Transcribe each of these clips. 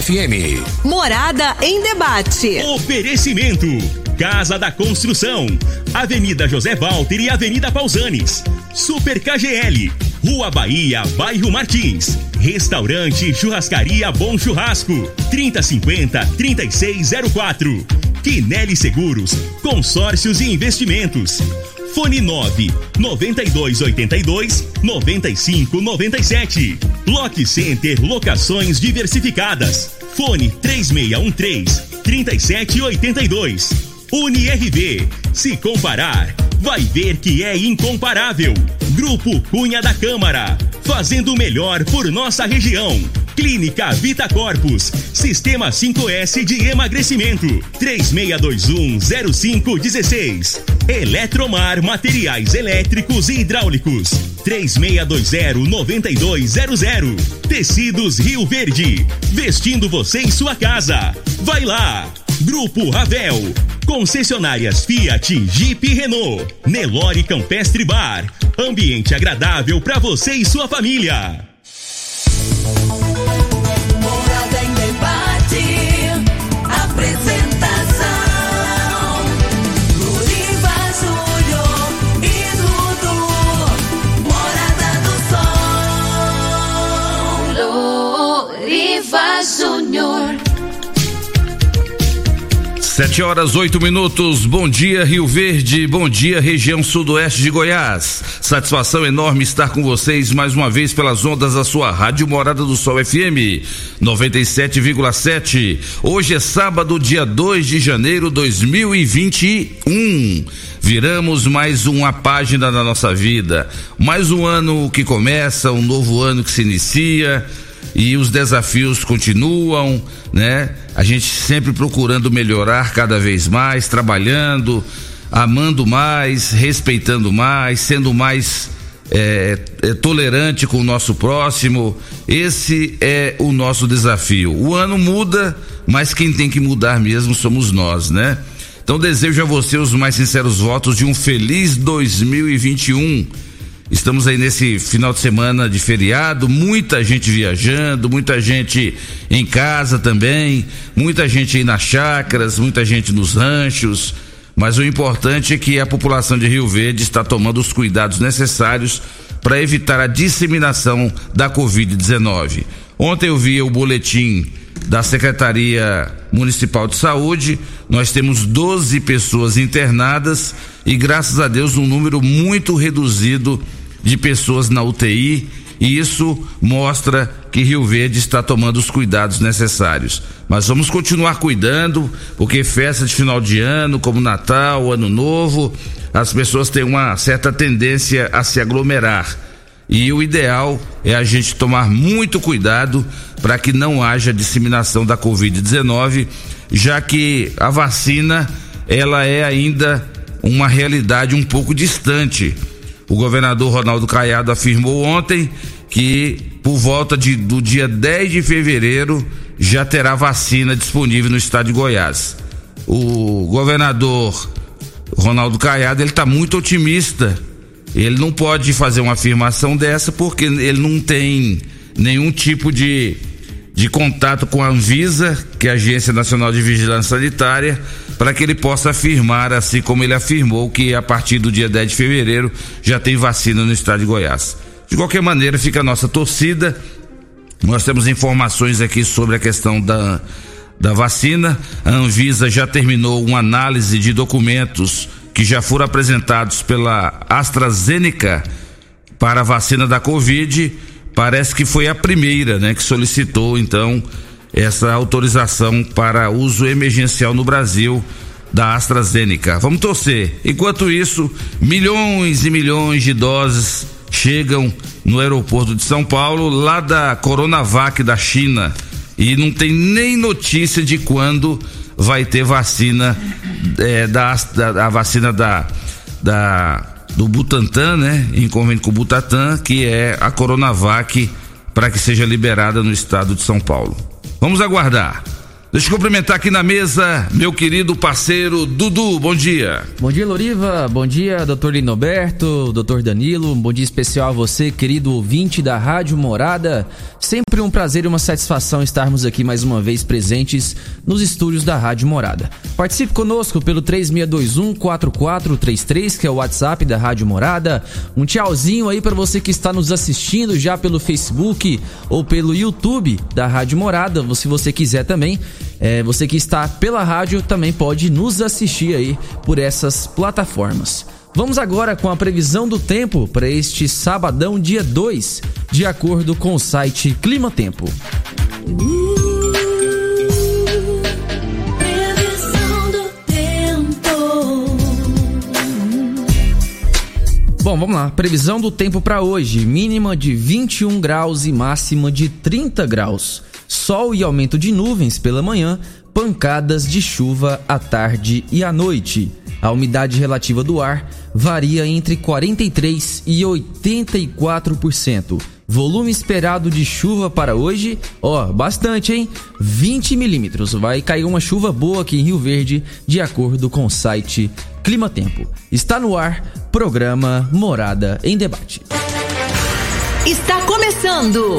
Morada FM. Morada em debate. Oferecimento. Casa da Construção. Avenida José Walter e Avenida Pausanes. Super KGL. Rua Bahia, Bairro Martins. Restaurante Churrascaria Bom Churrasco. 3050 3604. Quinelli Seguros. Consórcios e Investimentos. Fone 9 9282 9597. Lock Center Locações Diversificadas. Fone 3613 3782. UniRV. Se comparar, vai ver que é incomparável. Grupo Cunha da Câmara. Fazendo o melhor por nossa região. Clínica Vita Corpus. Sistema 5S de emagrecimento. 36210516. Eletromar Materiais Elétricos e Hidráulicos. 3620-9200. Tecidos Rio Verde. Vestindo você em sua casa. Vai lá. Grupo Ravel. Concessionárias Fiat, Jeep e Renault. Nelore Campestre Bar. Ambiente agradável para você e sua família. Sete horas oito minutos. Bom dia Rio Verde, bom dia região sudoeste de Goiás. Satisfação enorme estar com vocês mais uma vez pelas ondas da sua rádio Morada do Sol FM 97,7. Hoje é sábado, dia 2 de janeiro de 2021. Viramos mais uma página da nossa vida, mais um ano que começa, um novo ano que se inicia e os desafios continuam, né? A gente sempre procurando melhorar cada vez mais, trabalhando, amando mais, respeitando mais, sendo mais é, é, tolerante com o nosso próximo. Esse é o nosso desafio. O ano muda, mas quem tem que mudar mesmo somos nós, né? Então desejo a você os mais sinceros votos de um feliz 2021 Estamos aí nesse final de semana de feriado, muita gente viajando, muita gente em casa também, muita gente aí nas chácaras, muita gente nos ranchos. Mas o importante é que a população de Rio Verde está tomando os cuidados necessários para evitar a disseminação da Covid-19. Ontem eu vi o boletim da Secretaria Municipal de Saúde. Nós temos 12 pessoas internadas e, graças a Deus, um número muito reduzido de pessoas na UTI e isso mostra que Rio Verde está tomando os cuidados necessários. Mas vamos continuar cuidando, porque festa de final de ano, como Natal, Ano Novo, as pessoas têm uma certa tendência a se aglomerar. E o ideal é a gente tomar muito cuidado para que não haja disseminação da Covid-19, já que a vacina ela é ainda uma realidade um pouco distante o governador Ronaldo Caiado afirmou ontem que por volta de, do dia 10 de fevereiro já terá vacina disponível no estado de Goiás. O governador Ronaldo Caiado ele está muito otimista. Ele não pode fazer uma afirmação dessa porque ele não tem nenhum tipo de de contato com a Anvisa, que é a Agência Nacional de Vigilância Sanitária, para que ele possa afirmar, assim como ele afirmou, que a partir do dia 10 de fevereiro já tem vacina no estado de Goiás. De qualquer maneira, fica a nossa torcida. Nós temos informações aqui sobre a questão da, da vacina. A Anvisa já terminou uma análise de documentos que já foram apresentados pela AstraZeneca para a vacina da Covid parece que foi a primeira, né, que solicitou então essa autorização para uso emergencial no Brasil da AstraZeneca. Vamos torcer. Enquanto isso, milhões e milhões de doses chegam no aeroporto de São Paulo, lá da Coronavac da China, e não tem nem notícia de quando vai ter vacina é, da, da vacina da da do Butantan, né? Em convênio com o Butantan, que é a Coronavac, para que seja liberada no estado de São Paulo. Vamos aguardar. Deixa eu cumprimentar aqui na mesa meu querido parceiro Dudu. Bom dia. Bom dia, Loriva. Bom dia, doutor Linoberto, doutor Danilo. Um bom dia especial a você, querido ouvinte da Rádio Morada. Sempre um prazer e uma satisfação estarmos aqui mais uma vez presentes nos estúdios da Rádio Morada. Participe conosco pelo 3621-4433, que é o WhatsApp da Rádio Morada. Um tchauzinho aí para você que está nos assistindo já pelo Facebook ou pelo YouTube da Rádio Morada, se você quiser também. É, você que está pela rádio também pode nos assistir aí por essas plataformas. Vamos agora com a previsão do tempo para este sabadão, dia 2, de acordo com o site Clima Tempo. Bom, vamos lá. Previsão do tempo para hoje: mínima de 21 graus e máxima de 30 graus. Sol e aumento de nuvens pela manhã, pancadas de chuva à tarde e à noite. A umidade relativa do ar varia entre 43 e 84%. Volume esperado de chuva para hoje, ó, bastante, hein? 20 milímetros. Vai cair uma chuva boa aqui em Rio Verde, de acordo com o site Clima Tempo. Está no ar, programa Morada em Debate. Está começando.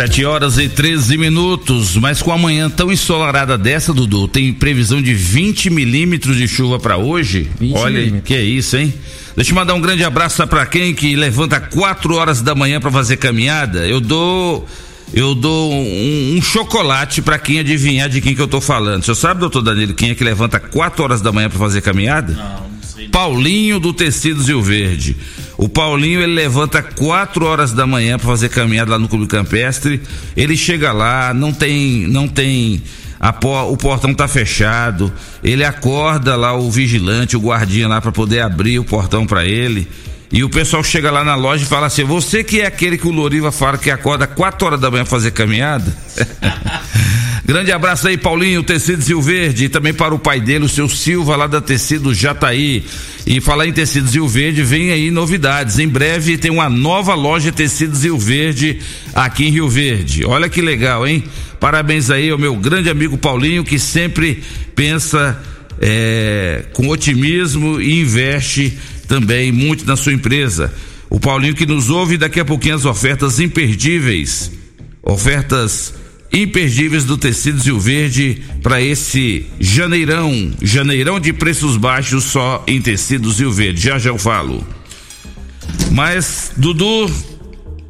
7 horas e 13 minutos, mas com a manhã tão ensolarada dessa, Dudu, tem previsão de 20 milímetros de chuva para hoje. 20 Olha, que é isso, hein? Deixa eu mandar um grande abraço para quem que levanta 4 horas da manhã para fazer caminhada. Eu dou eu dou um, um chocolate para quem adivinhar de quem que eu tô falando. O senhor sabe, doutor Danilo, quem é que levanta 4 horas da manhã para fazer caminhada? Paulinho do Tecidos Rio Verde. O Paulinho ele levanta 4 horas da manhã para fazer caminhada lá no Clube Campestre. Ele chega lá, não tem, não tem a po- o portão tá fechado. Ele acorda lá o vigilante, o guardinha lá para poder abrir o portão para ele. E o pessoal chega lá na loja e fala assim: "Você que é aquele que o Loriva fala que acorda 4 horas da manhã fazer caminhada?" Grande abraço aí, Paulinho, Tecidos Rio Verde, e também para o pai dele, o seu Silva, lá da Tecidos Jataí. E falar em Tecidos Rio Verde, vem aí novidades. Em breve tem uma nova loja Tecidos Rio Verde aqui em Rio Verde. Olha que legal, hein? Parabéns aí ao meu grande amigo Paulinho, que sempre pensa é, com otimismo e investe também muito na sua empresa. O Paulinho que nos ouve daqui a pouquinho as ofertas imperdíveis. Ofertas imperdíveis do Tecidos Rio Verde para esse janeirão. Janeirão de preços baixos só em Tecidos Rio Verde. Já já eu falo. Mas, Dudu,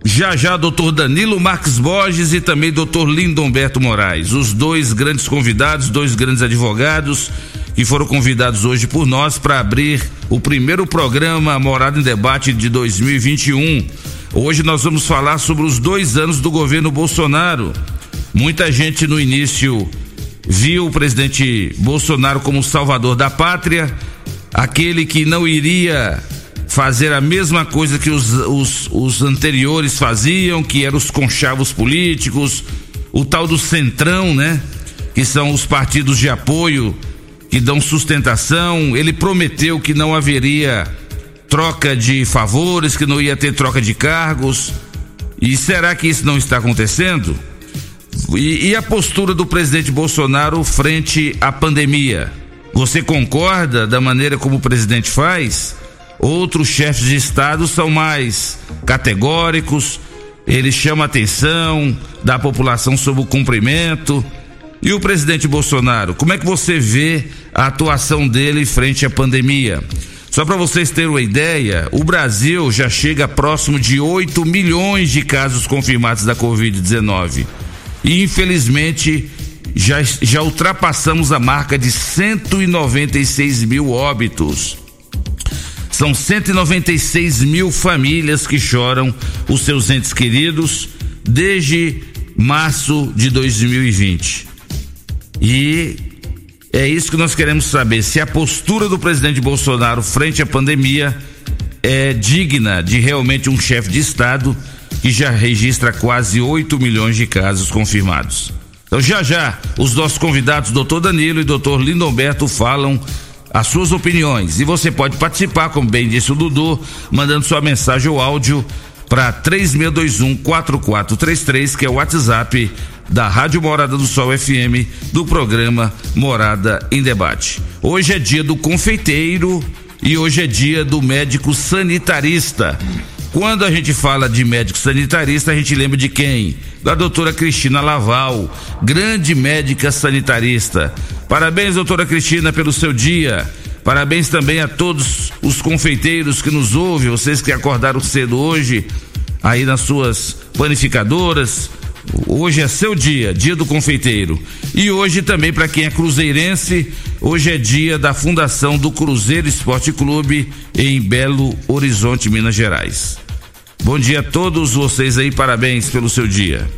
já já doutor Danilo Marques Borges e também doutor Lindomberto Moraes. Os dois grandes convidados, dois grandes advogados que foram convidados hoje por nós para abrir o primeiro programa Morada em Debate de 2021. Hoje nós vamos falar sobre os dois anos do governo Bolsonaro. Muita gente no início viu o presidente Bolsonaro como salvador da pátria, aquele que não iria fazer a mesma coisa que os, os, os anteriores faziam, que eram os conchavos políticos, o tal do centrão, né? Que são os partidos de apoio que dão sustentação. Ele prometeu que não haveria troca de favores, que não ia ter troca de cargos. E será que isso não está acontecendo? E, e a postura do presidente Bolsonaro frente à pandemia? Você concorda da maneira como o presidente faz? Outros chefes de Estado são mais categóricos, eles chamam a atenção da população sobre o cumprimento. E o presidente Bolsonaro, como é que você vê a atuação dele frente à pandemia? Só para vocês terem uma ideia, o Brasil já chega próximo de 8 milhões de casos confirmados da Covid-19. E infelizmente já, já ultrapassamos a marca de 196 mil óbitos. São 196 mil famílias que choram os seus entes queridos desde março de 2020. E é isso que nós queremos saber: se a postura do presidente Bolsonaro frente à pandemia é digna de realmente um chefe de Estado que já registra quase 8 milhões de casos confirmados. Então, já já, os nossos convidados, doutor Danilo e doutor Lindomberto, falam as suas opiniões. E você pode participar, como bem disse o Dudu, mandando sua mensagem ou áudio para 3621 4433, que é o WhatsApp da Rádio Morada do Sol FM, do programa Morada em Debate. Hoje é dia do confeiteiro e hoje é dia do médico sanitarista. Quando a gente fala de médico sanitarista, a gente lembra de quem? Da doutora Cristina Laval, grande médica sanitarista. Parabéns, doutora Cristina, pelo seu dia. Parabéns também a todos os confeiteiros que nos ouvem, vocês que acordaram cedo hoje, aí nas suas panificadoras, Hoje é seu dia, dia do confeiteiro. E hoje também para quem é cruzeirense, hoje é dia da fundação do Cruzeiro Esporte Clube em Belo Horizonte, Minas Gerais. Bom dia a todos vocês aí, parabéns pelo seu dia.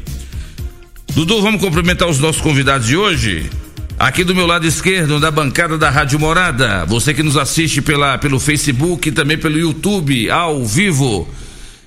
Dudu, vamos cumprimentar os nossos convidados de hoje? Aqui do meu lado esquerdo, da bancada da Rádio Morada, você que nos assiste pela, pelo Facebook e também pelo YouTube, ao vivo.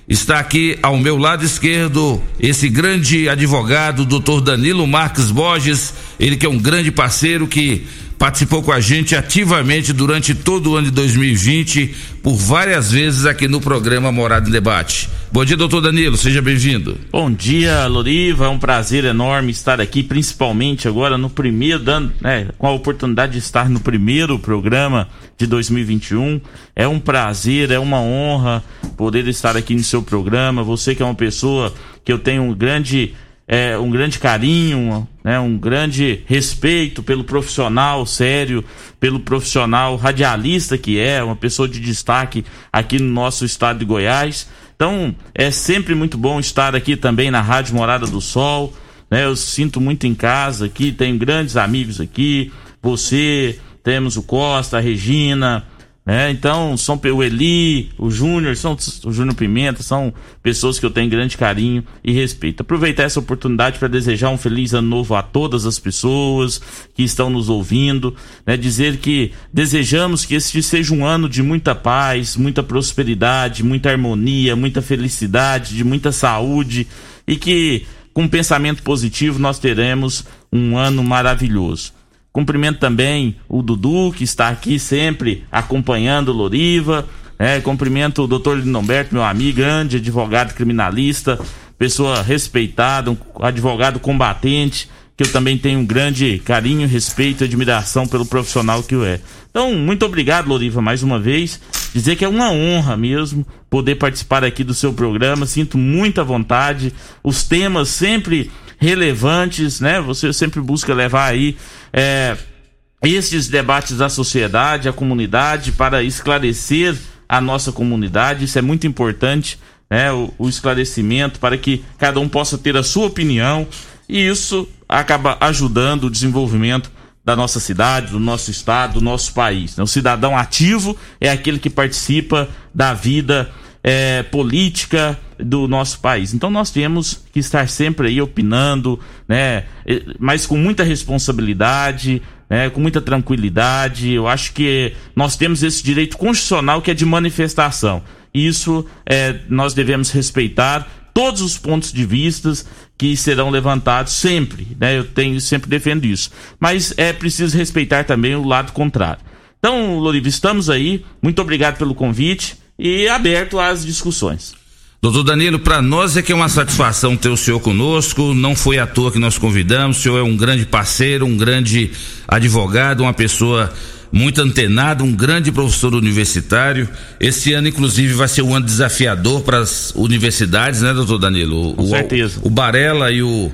Está aqui ao meu lado esquerdo esse grande advogado, doutor Danilo Marques Borges, ele que é um grande parceiro que participou com a gente ativamente durante todo o ano de 2020, por várias vezes aqui no programa Morada em Debate. Bom dia, doutor Danilo, seja bem-vindo. Bom dia, Loriva, é um prazer enorme estar aqui, principalmente agora no primeiro, dando, né, com a oportunidade de estar no primeiro programa de 2021. É um prazer, é uma honra poder estar aqui no seu programa. Você que é uma pessoa que eu tenho um grande é, um grande carinho, né, um grande respeito pelo profissional sério, pelo profissional radialista que é, uma pessoa de destaque aqui no nosso estado de Goiás. Então, é sempre muito bom estar aqui também na Rádio Morada do Sol. Né, eu sinto muito em casa aqui, tenho grandes amigos aqui. Você, temos o Costa, a Regina, né? Então, são o Eli, o Júnior, são o Júnior Pimenta, são pessoas que eu tenho grande carinho e respeito. Aproveitar essa oportunidade para desejar um feliz ano novo a todas as pessoas que estão nos ouvindo, né? Dizer que desejamos que este seja um ano de muita paz, muita prosperidade, muita harmonia, muita felicidade, de muita saúde e que com pensamento positivo nós teremos um ano maravilhoso. Cumprimento também o Dudu, que está aqui sempre acompanhando o Loriva. É, cumprimento o doutor Lindomberto, meu amigo, grande advogado criminalista, pessoa respeitada, um advogado combatente, que eu também tenho um grande carinho, respeito e admiração pelo profissional que eu é. Então, muito obrigado, Loriva, mais uma vez. Dizer que é uma honra mesmo poder participar aqui do seu programa. Sinto muita vontade. Os temas sempre relevantes, né? Você sempre busca levar aí é, esses debates à sociedade, à comunidade, para esclarecer a nossa comunidade. Isso é muito importante, né? O, o esclarecimento para que cada um possa ter a sua opinião e isso acaba ajudando o desenvolvimento da nossa cidade, do nosso estado, do nosso país. Né? O cidadão ativo é aquele que participa da vida é, política do nosso país. Então nós temos que estar sempre aí opinando, né? Mas com muita responsabilidade, né? Com muita tranquilidade. Eu acho que nós temos esse direito constitucional que é de manifestação. Isso é, nós devemos respeitar todos os pontos de vistas que serão levantados sempre, né? Eu tenho sempre defendo isso. Mas é preciso respeitar também o lado contrário. Então, Loriva, estamos aí. Muito obrigado pelo convite e aberto às discussões. Doutor Danilo, para nós é que é uma satisfação ter o senhor conosco, não foi à toa que nós convidamos, o senhor é um grande parceiro, um grande advogado, uma pessoa muito antenada, um grande professor universitário. Esse ano, inclusive, vai ser um ano desafiador para as universidades, né, doutor Danilo? Com o, certeza. O, o Barela e o,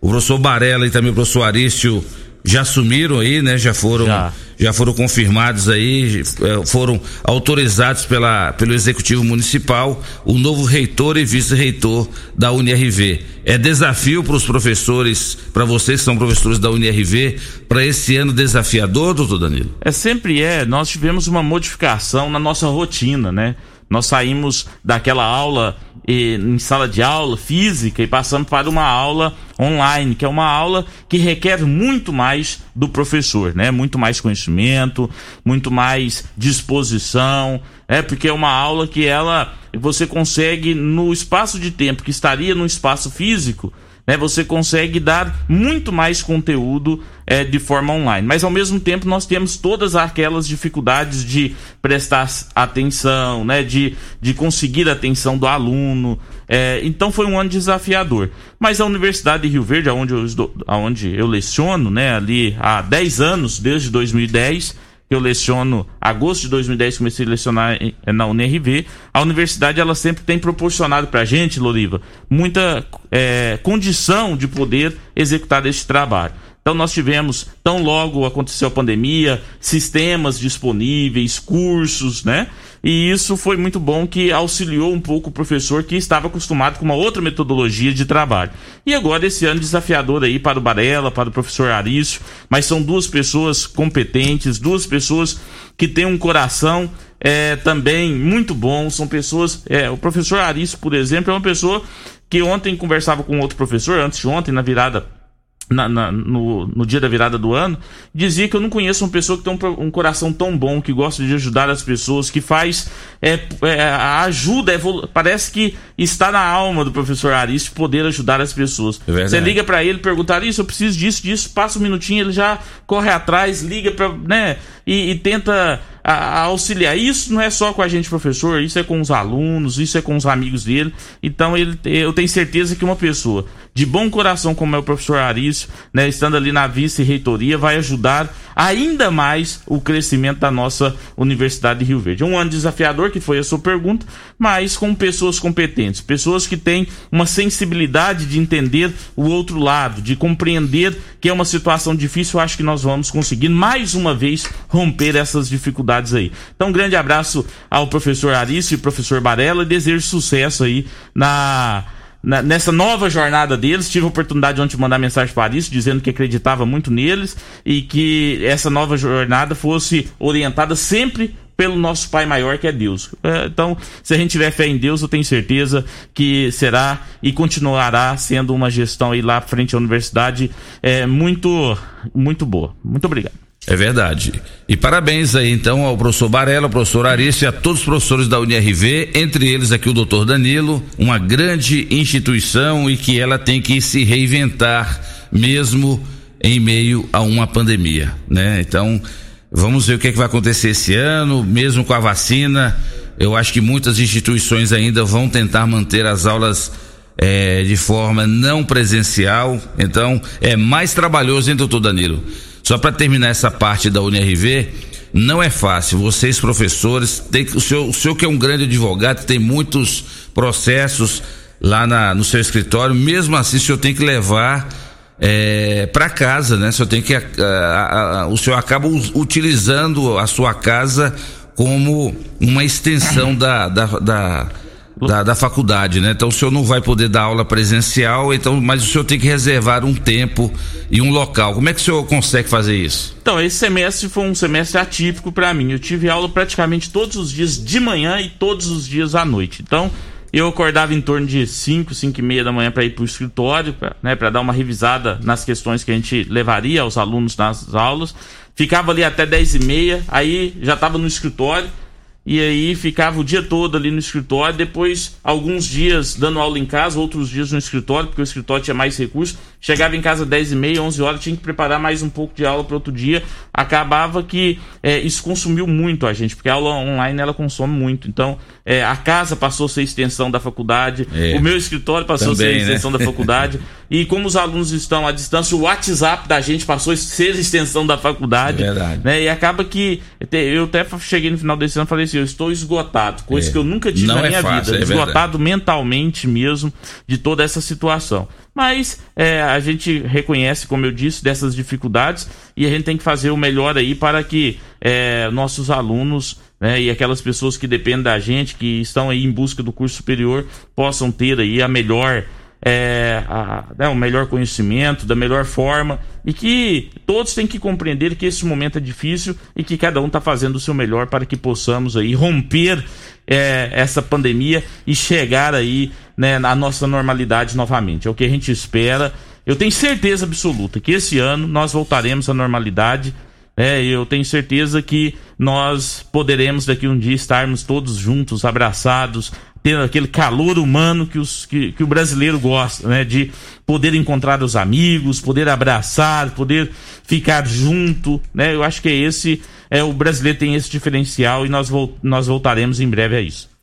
o professor Barela e também o professor Arício já assumiram aí, né? Já foram, já, já foram confirmados aí, é, foram autorizados pela, pelo Executivo Municipal o novo reitor e vice-reitor da UNIRV. É desafio para os professores, para vocês que são professores da UNIRV, para esse ano desafiador, doutor Danilo? É sempre é. Nós tivemos uma modificação na nossa rotina, né? Nós saímos daquela aula em sala de aula física e passamos para uma aula online, que é uma aula que requer muito mais do professor, né? Muito mais conhecimento, muito mais disposição, é porque é uma aula que ela você consegue, no espaço de tempo que estaria no espaço físico, né, você consegue dar muito mais conteúdo é, de forma online. Mas ao mesmo tempo nós temos todas aquelas dificuldades de prestar atenção, né, de, de conseguir a atenção do aluno. É, então foi um ano desafiador. Mas a Universidade de Rio Verde, onde eu, onde eu leciono, né, ali há 10 anos, desde 2010, eu leciono agosto de 2010 comecei a lecionar na UNRV a universidade ela sempre tem proporcionado para a gente Loriva muita é, condição de poder executar este trabalho então nós tivemos, tão logo aconteceu a pandemia, sistemas disponíveis, cursos, né? E isso foi muito bom que auxiliou um pouco o professor que estava acostumado com uma outra metodologia de trabalho. E agora esse ano desafiador aí para o Barela, para o professor Arício, mas são duas pessoas competentes, duas pessoas que têm um coração é, também muito bom, são pessoas, é, o professor Arício, por exemplo, é uma pessoa que ontem conversava com outro professor, antes de ontem, na virada na, na, no, no, dia da virada do ano, dizia que eu não conheço uma pessoa que tem um, um coração tão bom, que gosta de ajudar as pessoas, que faz é, é, a ajuda, é, parece que está na alma do professor Aris poder ajudar as pessoas. É Você liga para ele, perguntar isso, eu preciso disso, disso, passa um minutinho, ele já corre atrás, liga para, né, e, e tenta a, a auxiliar. Isso não é só com a gente, professor, isso é com os alunos, isso é com os amigos dele. Então, ele, eu tenho certeza que uma pessoa de bom coração, como é o professor Arício, né, estando ali na vice-reitoria, vai ajudar ainda mais o crescimento da nossa Universidade de Rio Verde. Um ano desafiador, que foi a sua pergunta, mas com pessoas competentes, pessoas que têm uma sensibilidade de entender o outro lado, de compreender que é uma situação difícil. Eu acho que nós vamos conseguir mais uma vez romper essas dificuldades aí. Então, um grande abraço ao professor Arício e professor Barella e desejo sucesso aí na na, nessa nova jornada deles. Tive a oportunidade ontem de mandar mensagem para isso, dizendo que acreditava muito neles e que essa nova jornada fosse orientada sempre pelo nosso Pai maior que é Deus. É, então, se a gente tiver fé em Deus, eu tenho certeza que será e continuará sendo uma gestão aí lá frente à universidade é, muito, muito boa. Muito obrigado. É verdade. E parabéns aí então ao professor Barela, ao professor Arício e a todos os professores da UNRV, entre eles aqui o doutor Danilo, uma grande instituição e que ela tem que se reinventar mesmo em meio a uma pandemia, né? Então, vamos ver o que, é que vai acontecer esse ano, mesmo com a vacina. Eu acho que muitas instituições ainda vão tentar manter as aulas é, de forma não presencial. Então, é mais trabalhoso, hein, doutor Danilo? Só para terminar essa parte da UNRV, não é fácil. Vocês, professores, tem, o, senhor, o senhor que é um grande advogado, tem muitos processos lá na, no seu escritório, mesmo assim o senhor tem que levar é, para casa, né? O senhor tem que. A, a, a, o senhor acaba utilizando a sua casa como uma extensão da, da, da da, da faculdade, né? Então o senhor não vai poder dar aula presencial, então, mas o senhor tem que reservar um tempo e um local. Como é que o senhor consegue fazer isso? Então, esse semestre foi um semestre atípico para mim. Eu tive aula praticamente todos os dias de manhã e todos os dias à noite. Então, eu acordava em torno de 5, 5 e meia da manhã para ir para o escritório, para né, dar uma revisada nas questões que a gente levaria aos alunos nas aulas. Ficava ali até 10 e meia, aí já estava no escritório e aí ficava o dia todo ali no escritório, depois alguns dias dando aula em casa, outros dias no escritório, porque o escritório tinha mais recursos. Chegava em casa 10 e meia, 11 horas, tinha que preparar mais um pouco de aula para outro dia. Acabava que é, isso consumiu muito a gente, porque a aula online ela consome muito. Então, é, a casa passou a ser extensão da faculdade, é, o meu escritório passou também, a ser né? extensão né? da faculdade. e como os alunos estão à distância, o WhatsApp da gente passou a ser extensão da faculdade. É verdade. Né? E acaba que eu até cheguei no final desse ano e falei assim: eu estou esgotado, coisa é. que eu nunca tive Não na é minha fácil, vida. esgotado mentalmente mesmo de toda essa situação. Mas é, a gente reconhece, como eu disse, dessas dificuldades e a gente tem que fazer o melhor aí para que é, nossos alunos né, e aquelas pessoas que dependem da gente, que estão aí em busca do curso superior, possam ter aí a melhor é, a, né, o melhor conhecimento, da melhor forma, e que todos têm que compreender que esse momento é difícil e que cada um está fazendo o seu melhor para que possamos aí romper é, essa pandemia e chegar aí né, na nossa normalidade novamente. É o que a gente espera. Eu tenho certeza absoluta que esse ano nós voltaremos à normalidade. É, eu tenho certeza que nós poderemos daqui um dia estarmos todos juntos, abraçados, ter aquele calor humano que, os, que, que o brasileiro gosta, né? De poder encontrar os amigos, poder abraçar, poder ficar junto, né? Eu acho que esse, é o brasileiro tem esse diferencial e nós, nós voltaremos em breve a isso.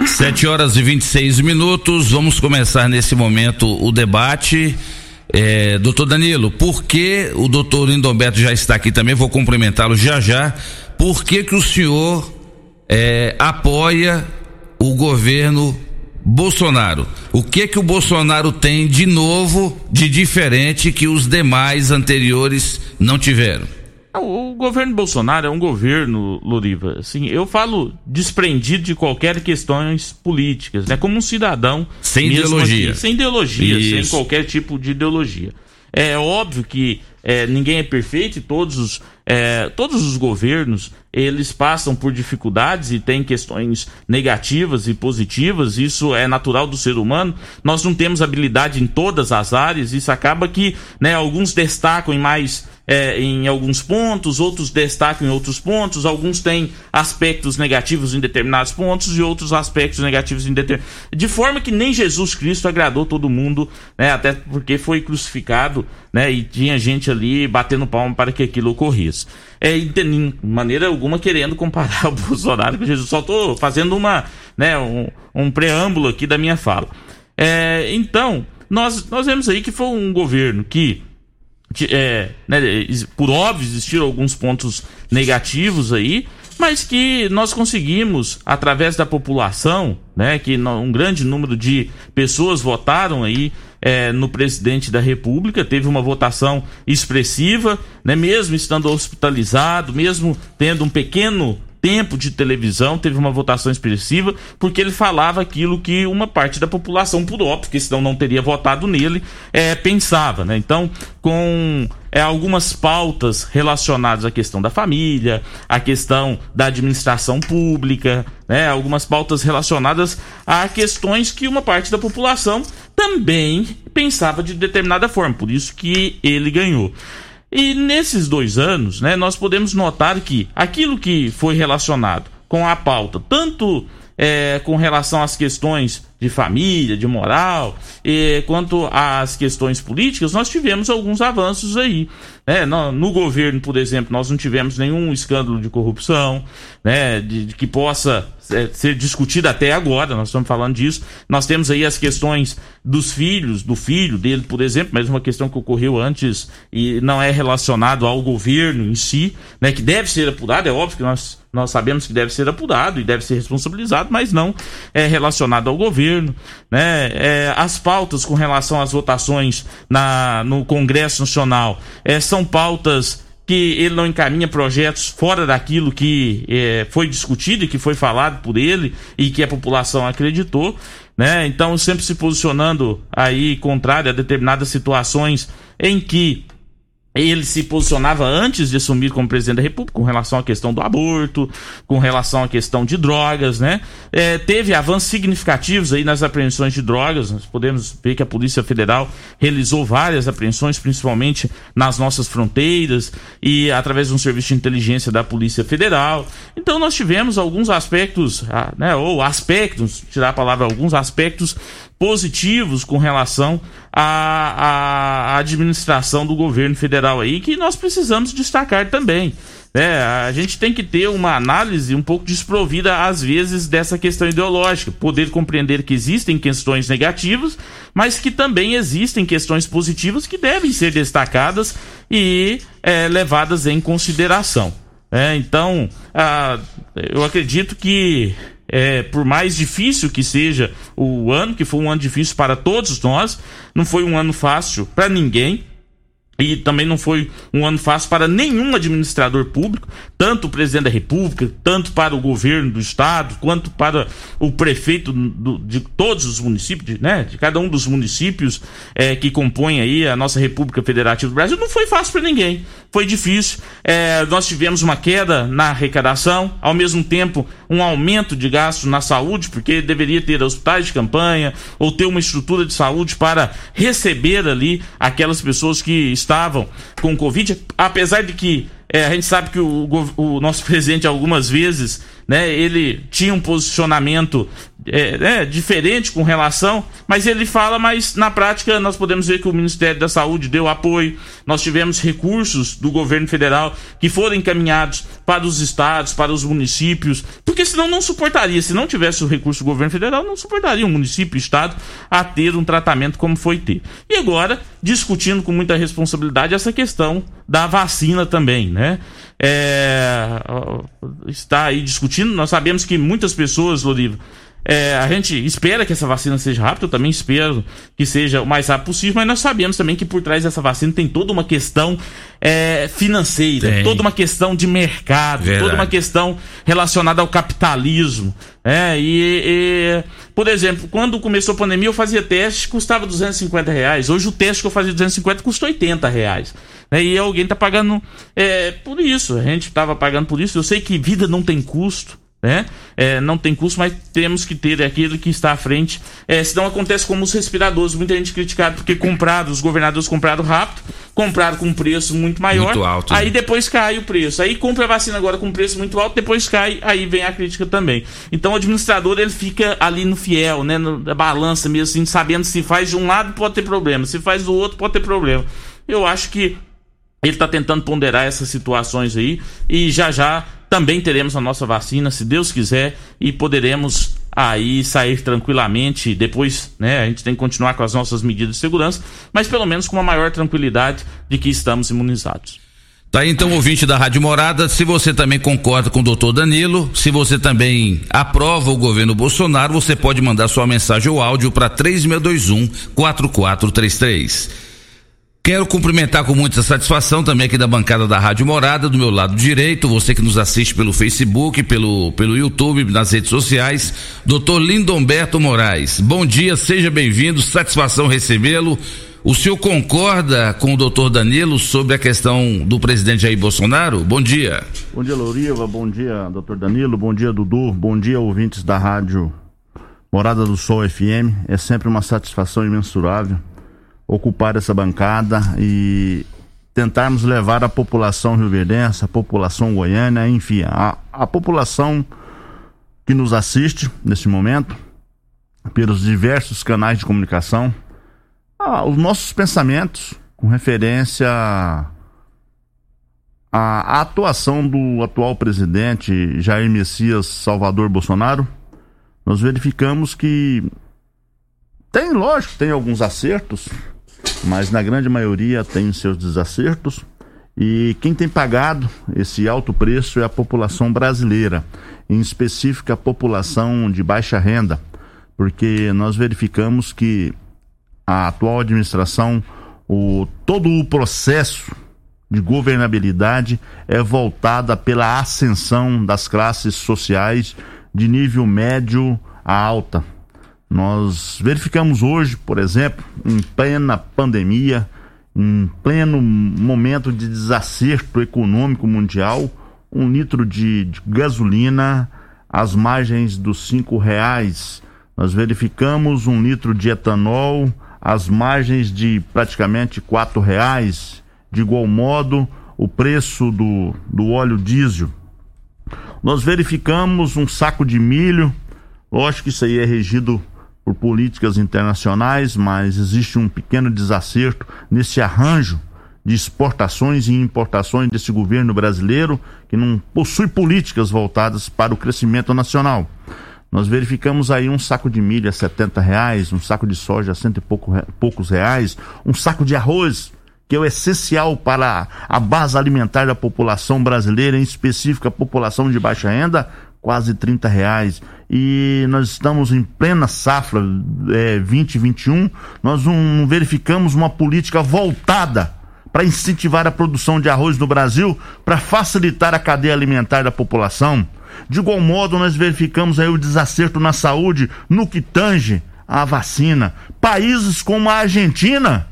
7 horas e 26 minutos, vamos começar nesse momento o debate. É, doutor Danilo, por que o doutor Lindomberto já está aqui também? Vou cumprimentá-lo já já. Por que, que o senhor é, apoia o governo Bolsonaro? O que que o Bolsonaro tem de novo, de diferente que os demais anteriores não tiveram? O governo Bolsonaro é um governo, Loriva, assim, eu falo desprendido de qualquer questões políticas, né? Como um cidadão. Sem ideologia. Aqui, sem ideologia, Isso. sem qualquer tipo de ideologia. É óbvio que é, ninguém é perfeito e todos os, é, todos os governos eles passam por dificuldades e têm questões negativas e positivas, isso é natural do ser humano. Nós não temos habilidade em todas as áreas, isso acaba que né, alguns destacam em mais é, em alguns pontos, outros destacam em outros pontos, alguns têm aspectos negativos em determinados pontos e outros aspectos negativos em determinados. De forma que nem Jesus Cristo agradou todo mundo, né, até porque foi crucificado né, e tinha gente ali batendo palma para que aquilo ocorresse. É, de maneira alguma querendo comparar o Bolsonaro com Jesus, só estou fazendo uma, né, um, um preâmbulo aqui da minha fala. É, então, nós, nós vemos aí que foi um governo que é, né, por óbvio existiram alguns pontos negativos aí, mas que nós conseguimos através da população, né, que um grande número de pessoas votaram aí é, no presidente da República, teve uma votação expressiva, né, mesmo estando hospitalizado, mesmo tendo um pequeno tempo de televisão, teve uma votação expressiva, porque ele falava aquilo que uma parte da população, por óbvio, porque senão não teria votado nele, é, pensava. Né? Então, com é, algumas pautas relacionadas à questão da família, à questão da administração pública, né? algumas pautas relacionadas a questões que uma parte da população também pensava de determinada forma, por isso que ele ganhou. E nesses dois anos, né, nós podemos notar que aquilo que foi relacionado com a pauta, tanto é, com relação às questões de família, de moral, e, quanto às questões políticas, nós tivemos alguns avanços aí. Né? No, no, governo, por exemplo, nós não tivemos nenhum escândalo de corrupção, né? de, de que possa é, ser discutido até agora, nós estamos falando disso. Nós temos aí as questões dos filhos, do filho dele, por exemplo, mas uma questão que ocorreu antes e não é relacionado ao governo em si, né? que deve ser apurado, é óbvio que nós nós sabemos que deve ser apurado e deve ser responsabilizado, mas não é relacionado ao governo. Né? É, as pautas com relação às votações na, no Congresso Nacional é, são pautas que ele não encaminha projetos fora daquilo que é, foi discutido e que foi falado por ele e que a população acreditou, né? Então sempre se posicionando aí contrário a determinadas situações em que ele se posicionava antes de assumir como presidente da República com relação à questão do aborto, com relação à questão de drogas, né? É, teve avanços significativos aí nas apreensões de drogas. Nós podemos ver que a Polícia Federal realizou várias apreensões, principalmente nas nossas fronteiras e através de um serviço de inteligência da Polícia Federal. Então nós tivemos alguns aspectos, ah, né? Ou aspectos, tirar a palavra alguns aspectos positivos com relação à, à administração do governo federal aí, que nós precisamos destacar também. É, a gente tem que ter uma análise um pouco desprovida, às vezes, dessa questão ideológica. Poder compreender que existem questões negativas, mas que também existem questões positivas que devem ser destacadas e é, levadas em consideração. É, então, ah, eu acredito que é, por mais difícil que seja o ano, que foi um ano difícil para todos nós, não foi um ano fácil para ninguém. E também não foi um ano fácil para nenhum administrador público, tanto o presidente da República, tanto para o governo do estado, quanto para o prefeito do, de todos os municípios, de, né, de cada um dos municípios é, que compõem aí a nossa República Federativa do Brasil. Não foi fácil para ninguém, foi difícil. É, nós tivemos uma queda na arrecadação, ao mesmo tempo um aumento de gastos na saúde, porque deveria ter hospitais de campanha ou ter uma estrutura de saúde para receber ali aquelas pessoas que estavam com Covid, apesar de que é, a gente sabe que o, o, nosso presidente algumas vezes né? Ele tinha um posicionamento é, é, diferente com relação, mas ele fala, mas na prática nós podemos ver que o Ministério da Saúde deu apoio, nós tivemos recursos do governo federal que foram encaminhados para os estados, para os municípios, porque senão não suportaria, se não tivesse o recurso do governo federal, não suportaria um município, estado a ter um tratamento como foi ter. E agora, discutindo com muita responsabilidade essa questão da vacina também, né? É, está aí discutindo, nós sabemos que muitas pessoas, Loriva, é, a gente espera que essa vacina seja rápida, eu também espero que seja o mais rápido possível, mas nós sabemos também que por trás dessa vacina tem toda uma questão é, financeira, tem. toda uma questão de mercado, Verdade. toda uma questão relacionada ao capitalismo. É, e, e, por exemplo, quando começou a pandemia, eu fazia teste, custava 250 reais. Hoje o teste que eu fazia 250 custa 80 reais. É, e alguém está pagando é, por isso. A gente estava pagando por isso. Eu sei que vida não tem custo né? É, não tem custo, mas temos que ter aquilo que está à frente. É, senão acontece como os respiradores, muita gente criticada porque compraram, os governadores compraram rápido, compraram com um preço muito maior. Muito alto. Aí né? depois cai o preço. Aí compra a vacina agora com um preço muito alto, depois cai, aí vem a crítica também. Então o administrador ele fica ali no fiel, né? Na balança mesmo, assim, sabendo se faz de um lado pode ter problema, se faz do outro pode ter problema. Eu acho que ele está tentando ponderar essas situações aí e já já também teremos a nossa vacina, se Deus quiser, e poderemos aí sair tranquilamente. Depois, né, a gente tem que continuar com as nossas medidas de segurança, mas pelo menos com uma maior tranquilidade de que estamos imunizados. Tá aí então, ouvinte da Rádio Morada, se você também concorda com o doutor Danilo, se você também aprova o governo Bolsonaro, você pode mandar sua mensagem ou áudio para 3621 4433. Quero cumprimentar com muita satisfação também aqui da bancada da Rádio Morada, do meu lado direito, você que nos assiste pelo Facebook, pelo, pelo YouTube, nas redes sociais, doutor Lindomberto Moraes. Bom dia, seja bem-vindo, satisfação recebê-lo. O senhor concorda com o doutor Danilo sobre a questão do presidente Jair Bolsonaro? Bom dia. Bom dia, Louriva. Bom dia, doutor Danilo. Bom dia, Dudu. Bom dia, ouvintes da Rádio Morada do Sol FM. É sempre uma satisfação imensurável ocupar essa bancada e tentarmos levar a população rioverdense, a população goiana, enfim, a, a população que nos assiste nesse momento, pelos diversos canais de comunicação, a, os nossos pensamentos com referência à atuação do atual presidente Jair Messias Salvador Bolsonaro. Nós verificamos que tem, lógico, tem alguns acertos, mas na grande maioria tem seus desacertos. E quem tem pagado esse alto preço é a população brasileira, em específico a população de baixa renda, porque nós verificamos que a atual administração, o, todo o processo de governabilidade é voltada pela ascensão das classes sociais de nível médio a alta, nós verificamos hoje, por exemplo, em plena pandemia, em pleno momento de desacerto econômico mundial, um litro de, de gasolina às margens dos cinco reais. Nós verificamos um litro de etanol às margens de praticamente quatro reais. De igual modo, o preço do, do óleo diesel. Nós verificamos um saco de milho, lógico que isso aí é regido por políticas internacionais, mas existe um pequeno desacerto nesse arranjo de exportações e importações desse governo brasileiro que não possui políticas voltadas para o crescimento nacional. Nós verificamos aí um saco de milho a 70 reais, um saco de soja a cento e pouco, poucos reais, um saco de arroz, que é o essencial para a base alimentar da população brasileira, em específico a população de baixa renda, quase 30 reais. E nós estamos em plena safra é, 2021, nós não, verificamos uma política voltada para incentivar a produção de arroz no Brasil, para facilitar a cadeia alimentar da população. De igual modo, nós verificamos aí o desacerto na saúde no que tange a vacina. Países como a Argentina,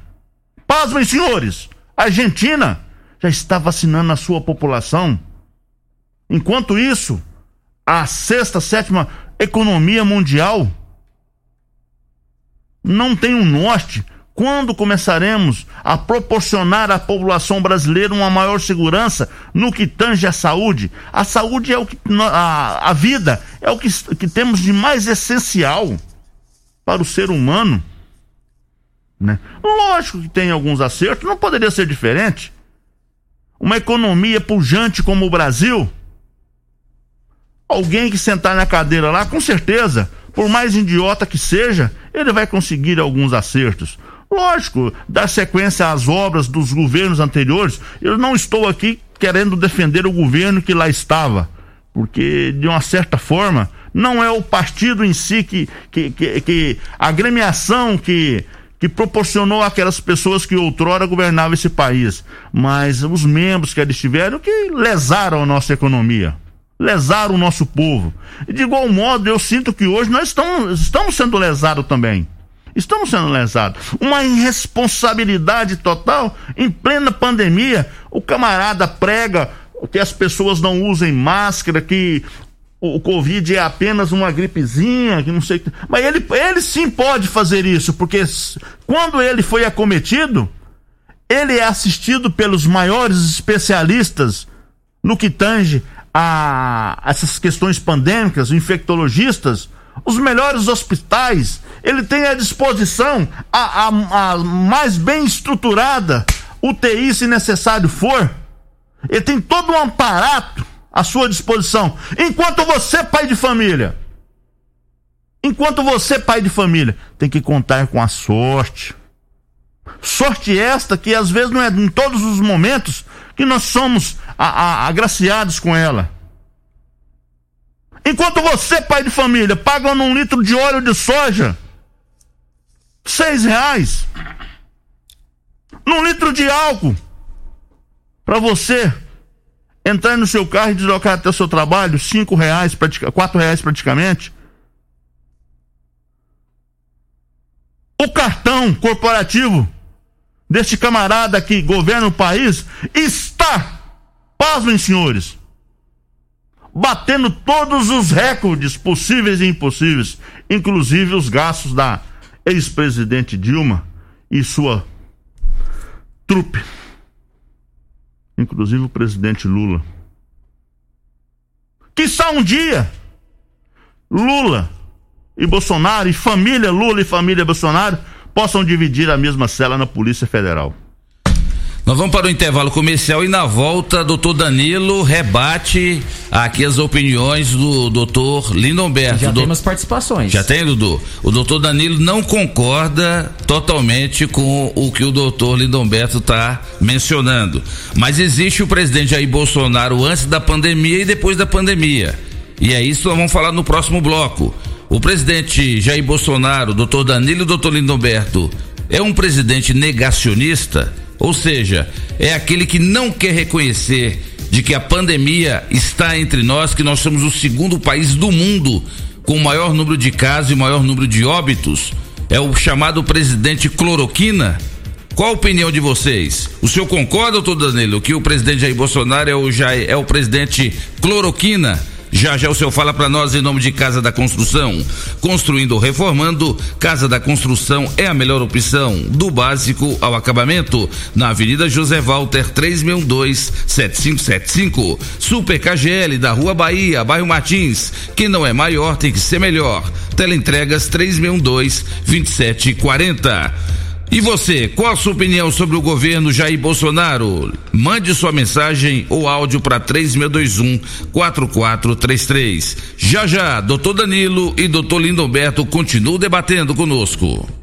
pasmem senhores, a Argentina já está vacinando a sua população. Enquanto isso, a sexta, sétima economia mundial não tem um norte Quando começaremos a proporcionar à população brasileira uma maior segurança no que tange à saúde? A saúde é o que a, a vida é o que, que temos de mais essencial para o ser humano. Né? Lógico que tem alguns acertos, não poderia ser diferente. Uma economia pujante como o Brasil, alguém que sentar na cadeira lá, com certeza, por mais idiota que seja, ele vai conseguir alguns acertos. Lógico, dar sequência às obras dos governos anteriores, eu não estou aqui querendo defender o governo que lá estava, porque de uma certa forma não é o partido em si que, que, que, que a agremiação que, que proporcionou aquelas pessoas que outrora governavam esse país, mas os membros que eles tiveram que lesaram a nossa economia, lesaram o nosso povo. E de igual modo, eu sinto que hoje nós estamos, estamos sendo lesados também. Estamos sendo lesados. Uma irresponsabilidade total em plena pandemia. O camarada prega que as pessoas não usem máscara, que o Covid é apenas uma gripezinha, que não sei. Mas ele, ele sim pode fazer isso, porque quando ele foi acometido, ele é assistido pelos maiores especialistas no que tange a essas questões pandêmicas, infectologistas os melhores hospitais, ele tem à disposição a, a, a mais bem estruturada UTI se necessário for. Ele tem todo um aparato à sua disposição. Enquanto você, pai de família, enquanto você, pai de família, tem que contar com a sorte. Sorte esta que às vezes não é em todos os momentos que nós somos a, a, agraciados com ela. Enquanto você, pai de família, paga um litro de óleo de soja seis reais, num litro de álcool, para você entrar no seu carro e deslocar até o seu trabalho, cinco reais, quatro reais praticamente. O cartão corporativo deste camarada que governa o país está, pasmem senhores, batendo todos os recordes possíveis e impossíveis, inclusive os gastos da ex-presidente Dilma e sua trupe, inclusive o presidente Lula. Que só um dia Lula e Bolsonaro e família Lula e família Bolsonaro possam dividir a mesma cela na Polícia Federal. Nós vamos para o intervalo comercial e na volta, doutor Danilo rebate aqui as opiniões do doutor Lindomberto. Já do... temos participações. Já tem, Dudu? O doutor Danilo não concorda totalmente com o que o doutor Lindomberto está mencionando. Mas existe o presidente Jair Bolsonaro antes da pandemia e depois da pandemia. E é isso que nós vamos falar no próximo bloco. O presidente Jair Bolsonaro, doutor Danilo e doutor Lindomberto, é um presidente negacionista? Ou seja, é aquele que não quer reconhecer de que a pandemia está entre nós, que nós somos o segundo país do mundo com o maior número de casos e o maior número de óbitos. É o chamado presidente cloroquina. Qual a opinião de vocês? O senhor concorda, doutor Danilo, que o presidente Jair Bolsonaro é o, Jair, é o presidente cloroquina? Já já o senhor fala para nós em nome de Casa da Construção. Construindo ou reformando, Casa da Construção é a melhor opção, do básico ao acabamento. Na Avenida José Walter 3612 7575. Super KGL da Rua Bahia, bairro Martins. Quem não é maior tem que ser melhor. Teleentregas 3612 2740. E você, qual a sua opinião sobre o governo Jair Bolsonaro? Mande sua mensagem ou áudio para 3621 4433. Já já, doutor Danilo e doutor Lindomberto continuam debatendo conosco.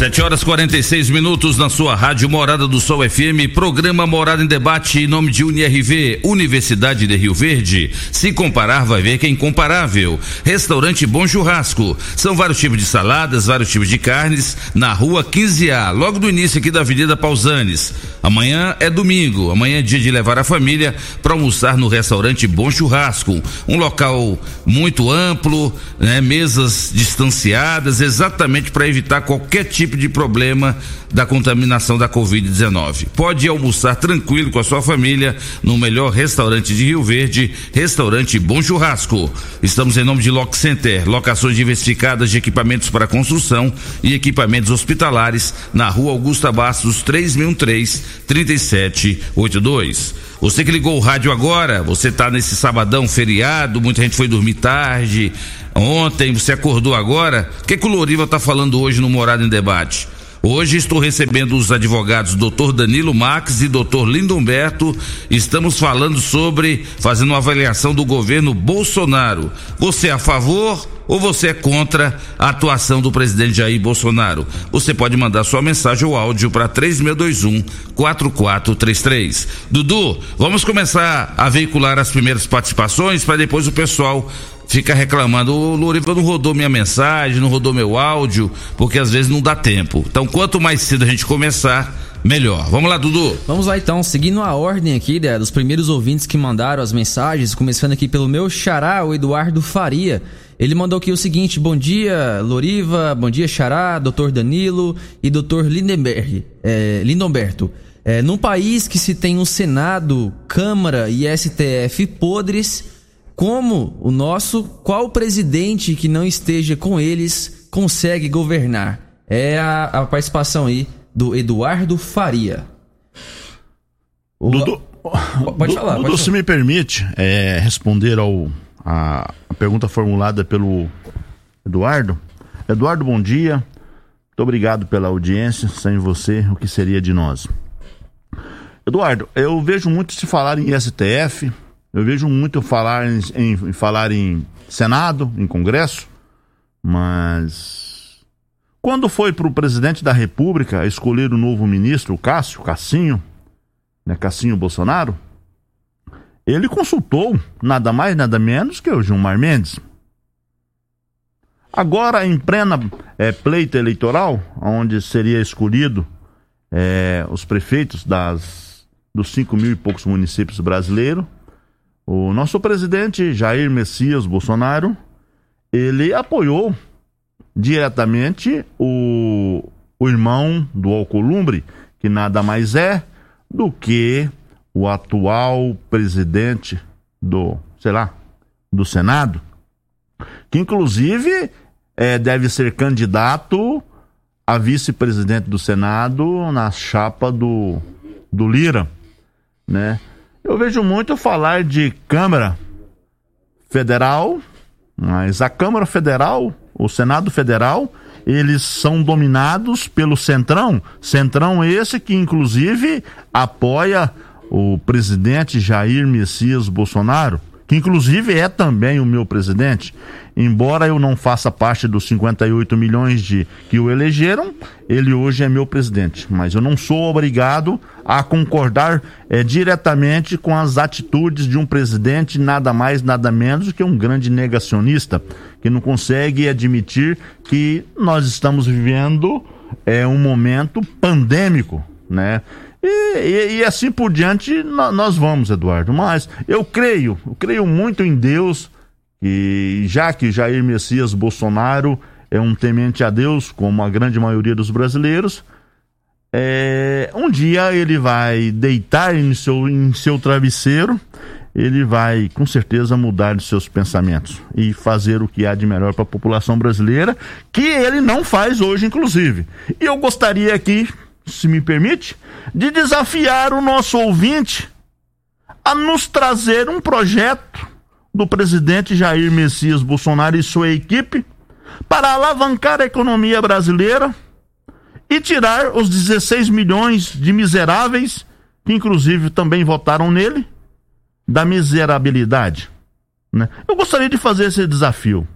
7 horas 46 minutos na sua rádio Morada do Sol FM, programa Morada em Debate em nome de UniRV, Universidade de Rio Verde. Se comparar, vai ver que é incomparável. Restaurante Bom Churrasco. São vários tipos de saladas, vários tipos de carnes, na rua 15A, logo no início aqui da Avenida Pausanes. Amanhã é domingo, amanhã é dia de levar a família para almoçar no restaurante Bom Churrasco. Um local muito amplo, né, mesas distanciadas, exatamente para evitar qualquer tipo de problema da contaminação da Covid-19. Pode almoçar tranquilo com a sua família no melhor restaurante de Rio Verde, Restaurante Bom Churrasco. Estamos em nome de Lock Center, locações diversificadas de equipamentos para construção e equipamentos hospitalares na rua Augusta Bastos 3013 3782. Você que ligou o rádio agora, você está nesse sabadão feriado, muita gente foi dormir tarde. Ontem, você acordou agora. O que, que o Loriva está falando hoje no Morado em Debate? Hoje estou recebendo os advogados Dr. Danilo Max e Dr. Lindomberto. Estamos falando sobre fazendo uma avaliação do governo Bolsonaro. Você é a favor ou você é contra a atuação do presidente Jair Bolsonaro? Você pode mandar sua mensagem ou áudio para 3621 4433. Dudu, vamos começar a veicular as primeiras participações para depois o pessoal fica reclamando, o Loriva não rodou minha mensagem, não rodou meu áudio, porque às vezes não dá tempo. Então, quanto mais cedo a gente começar, melhor. Vamos lá, Dudu. Vamos lá então, seguindo a ordem aqui né, dos primeiros ouvintes que mandaram as mensagens, começando aqui pelo meu xará, o Eduardo Faria. Ele mandou aqui o seguinte: bom dia, Loriva, bom dia, Xará, doutor Danilo e doutor Lindenberg, é, Lindomberto. É, num país que se tem um Senado, Câmara e STF podres, como o nosso, qual presidente que não esteja com eles consegue governar? É a, a participação aí do Eduardo Faria. O... Dudu, pode falar. Dudu, pode se me permite é, responder ao, a, a pergunta formulada pelo Eduardo. Eduardo, bom dia. Muito obrigado pela audiência. Sem você, o que seria de nós? Eduardo, eu vejo muito se falar em STF, eu vejo muito falar em, em, falar em Senado, em Congresso, mas quando foi para o presidente da República escolher o novo ministro, o Cássio, Cassinho, né, Cassinho Bolsonaro, ele consultou nada mais, nada menos que o Gilmar Mendes. Agora, em plena é, pleito eleitoral, onde seria escolhido é, os prefeitos das, dos cinco mil e poucos municípios brasileiros, o nosso presidente Jair Messias Bolsonaro, ele apoiou diretamente o, o irmão do Alcolumbre, que nada mais é do que o atual presidente do, sei lá, do Senado, que inclusive é, deve ser candidato a vice-presidente do Senado na chapa do, do Lira, né? Eu vejo muito falar de Câmara Federal, mas a Câmara Federal, o Senado Federal, eles são dominados pelo Centrão. Centrão esse que, inclusive, apoia o presidente Jair Messias Bolsonaro que inclusive é também o meu presidente. Embora eu não faça parte dos 58 milhões de que o elegeram, ele hoje é meu presidente. Mas eu não sou obrigado a concordar é, diretamente com as atitudes de um presidente, nada mais, nada menos que um grande negacionista, que não consegue admitir que nós estamos vivendo é, um momento pandêmico, né? E, e, e, assim por diante nós vamos, Eduardo. Mas eu creio, eu creio muito em Deus, e já que Jair Messias Bolsonaro é um temente a Deus, como a grande maioria dos brasileiros, é, um dia ele vai deitar em seu, em seu travesseiro, ele vai com certeza mudar de seus pensamentos e fazer o que há de melhor para a população brasileira, que ele não faz hoje, inclusive. E eu gostaria aqui se me permite, de desafiar o nosso ouvinte a nos trazer um projeto do presidente Jair Messias Bolsonaro e sua equipe para alavancar a economia brasileira e tirar os 16 milhões de miseráveis, que inclusive também votaram nele, da miserabilidade. Né? Eu gostaria de fazer esse desafio.